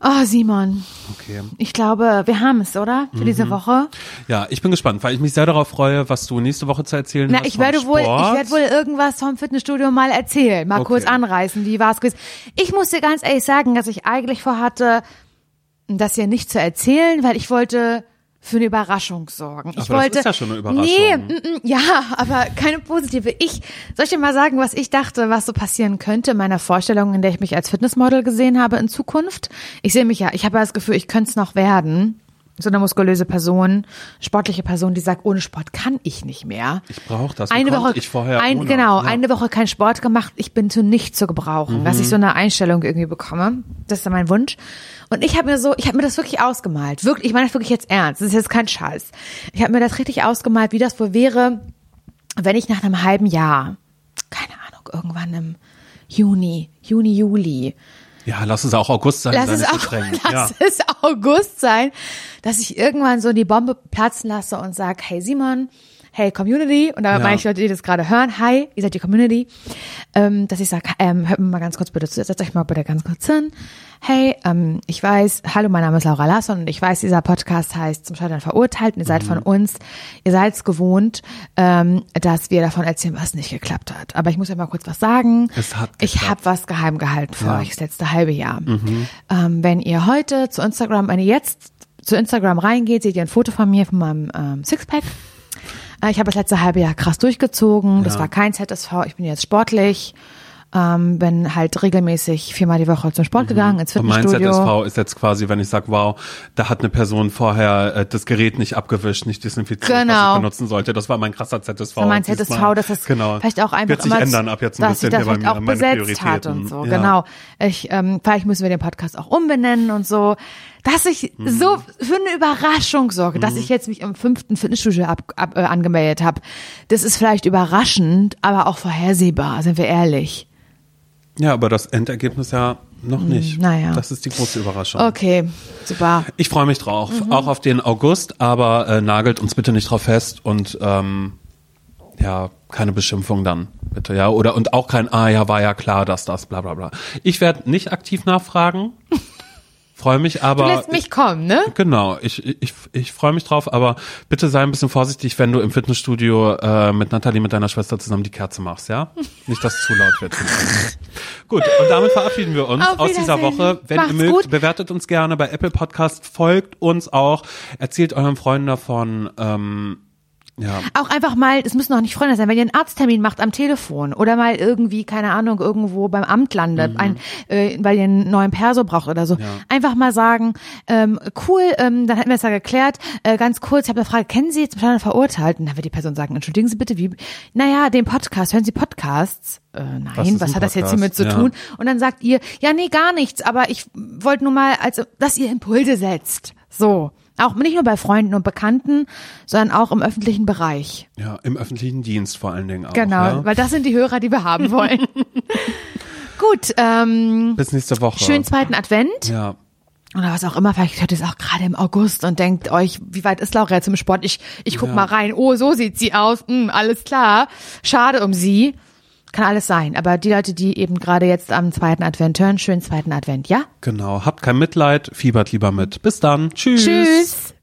Oh, Simon, Okay. ich glaube, wir haben es, oder? Für Mhm. diese Woche. Ja, ich bin gespannt, weil ich mich sehr darauf freue, was du nächste Woche zu erzählen Na, hast. ich werde wohl, ich werde wohl irgendwas vom Fitnessstudio mal erzählen, mal Okay. kurz anreißen, wie war es gewesen. Ich muss dir ganz ehrlich sagen, dass ich eigentlich vorhatte, das hier nicht zu erzählen, weil ich wollte für eine Überraschung sorgen. Ich Aber das wollte, ist ja schon eine Überraschung. Nee, mm, mm, ja, aber keine positive. Ich soll ich dir mal sagen, was ich dachte, was so passieren könnte in meiner Vorstellung, in der ich mich als Fitnessmodel gesehen habe in Zukunft. Ich sehe mich ja, ich habe ja das Gefühl, ich könnte es noch werden. So eine muskulöse Person, sportliche Person, die sagt, ohne Sport kann ich nicht mehr. Ich brauche das. Eine Woche, ich vorher ein, genau, ja. eine Woche kein Sport gemacht, ich bin zu nichts zu gebrauchen, dass ich so eine Einstellung irgendwie bekomme. Das ist mein Wunsch. Und ich habe mir so, ich habe mir das wirklich ausgemalt. Wirklich, ich meine das wirklich jetzt ernst. Das ist jetzt kein Scheiß. Ich habe mir das richtig ausgemalt, wie das wohl wäre, wenn ich nach einem halben Jahr, keine Ahnung, irgendwann im Juni, Juni, Juli, Ja, lass es auch August sein. lass es, auch, lass ja. es August sein, dass ich irgendwann so die Bombe platzen lasse und sag, hey Simon, hey Community, und da Ja. meine ich Leute, die das gerade hören, hi, ihr seid die Community, ähm, dass ich sage, ähm, hört mir mal ganz kurz bitte zu, setzt euch mal bitte ganz kurz hin. Hey, ähm, ich weiß, hallo, mein Name ist Laura Lasson und ich weiß, dieser Podcast heißt Zum Scheitern verurteilt und ihr seid von Mhm. uns, ihr seid es gewohnt, ähm, dass wir davon erzählen, was nicht geklappt hat. Aber ich muss ja mal kurz was sagen. Es hat ich geklappt. habe was geheim gehalten für Ja. Mhm. euch das letzte halbe Jahr. Ähm, wenn ihr heute zu Instagram, wenn ihr jetzt zu Instagram reingeht, seht ihr ein Foto von mir, von meinem ähm, Sixpack. Äh, ich habe das letzte halbe Jahr krass durchgezogen. Das Ja. war kein ZSV. Ich bin jetzt sportlich. ähm, bin halt regelmäßig viermal die Woche zum Sport gegangen, ins Und mein Fitnessstudio. ZSV ist jetzt quasi, wenn ich sage, wow, da hat eine Person vorher äh, das Gerät nicht abgewischt, nicht desinfiziert, was Genau. ich benutzen sollte. Das war mein krasser ZSV. So mein Diesmal. ZSV, dass das genau. vielleicht auch einfach Wird sich ändern ab jetzt ein bisschen das hier bei mir, auch meine besetzt hat und so. Ja. Genau. Ich, ähm, vielleicht müssen wir den Podcast auch umbenennen und so. Dass ich Mhm. so für eine Überraschung sorge, dass ich jetzt mich im fünften Fitnessstudio ab, ab, äh, angemeldet habe. Das ist vielleicht überraschend, aber auch vorhersehbar, sind wir ehrlich. Ja, aber das Endergebnis ja noch nicht. Hm, naja. Das ist die große Überraschung. Okay, super. Ich freue mich drauf, Mhm. auch auf den August, aber äh, nagelt uns bitte nicht drauf fest und ähm, ja, keine Beschimpfung dann, bitte, ja. Oder und auch kein, ah ja, war ja klar, dass das, bla bla bla. Ich werde nicht aktiv nachfragen. Freue mich, aber. Du lässt mich kommen, ne? Genau, ich, ich, ich freue mich drauf, aber bitte sei ein bisschen vorsichtig, wenn du im Fitnessstudio äh, mit Nathalie, mit deiner Schwester zusammen die Kerze machst, ja? Nicht, dass es zu laut wird. gut, und damit verabschieden wir uns aus dieser. Woche. Wenn Macht's ihr mögt, gut. bewertet uns gerne bei Apple Podcast, folgt uns auch, erzählt euren Freunden davon. Ähm, ja, Auch einfach mal, es müssen auch nicht Freunde sein, wenn ihr einen Arzttermin macht am Telefon oder mal irgendwie, keine Ahnung, irgendwo beim Amt landet, ein, äh, weil ihr einen neuen Perso braucht oder so. Einfach mal sagen, ähm, cool, ähm, dann hätten wir es ja geklärt. Äh, ganz kurz, ich habe eine Frage, kennen Sie jetzt miteinander verurteilt? Und dann wird die Person sagen, entschuldigen Sie bitte, wie, naja, den Podcast, hören Sie Podcasts? Äh, nein, Was was, hat das jetzt hiermit zu Ja. tun? Und dann sagt ihr, ja, nee, gar nichts, aber ich wollte nur mal, also, dass ihr Impulse setzt. So. Auch nicht nur bei Freunden und Bekannten, sondern auch im öffentlichen Bereich. ja, im öffentlichen Dienst vor allen Dingen auch. Genau, Ja? weil das sind die Hörer, die wir haben wollen. Gut, ähm, Bis nächste Woche. schönen zweiten Advent Ja. oder was auch immer. Vielleicht hört ihr es auch gerade im August und denkt euch, wie weit ist Laura jetzt im Sport? Ich, ich guck Ja. mal rein. Oh, so sieht sie aus. Hm, alles klar. Schade um sie. Kann alles sein. Aber die Leute, die eben gerade jetzt am zweiten Advent hören, schönen zweiten Advent, ja? Genau. Habt kein Mitleid, fiebert lieber mit. Bis dann. Tschüss. Tschüss.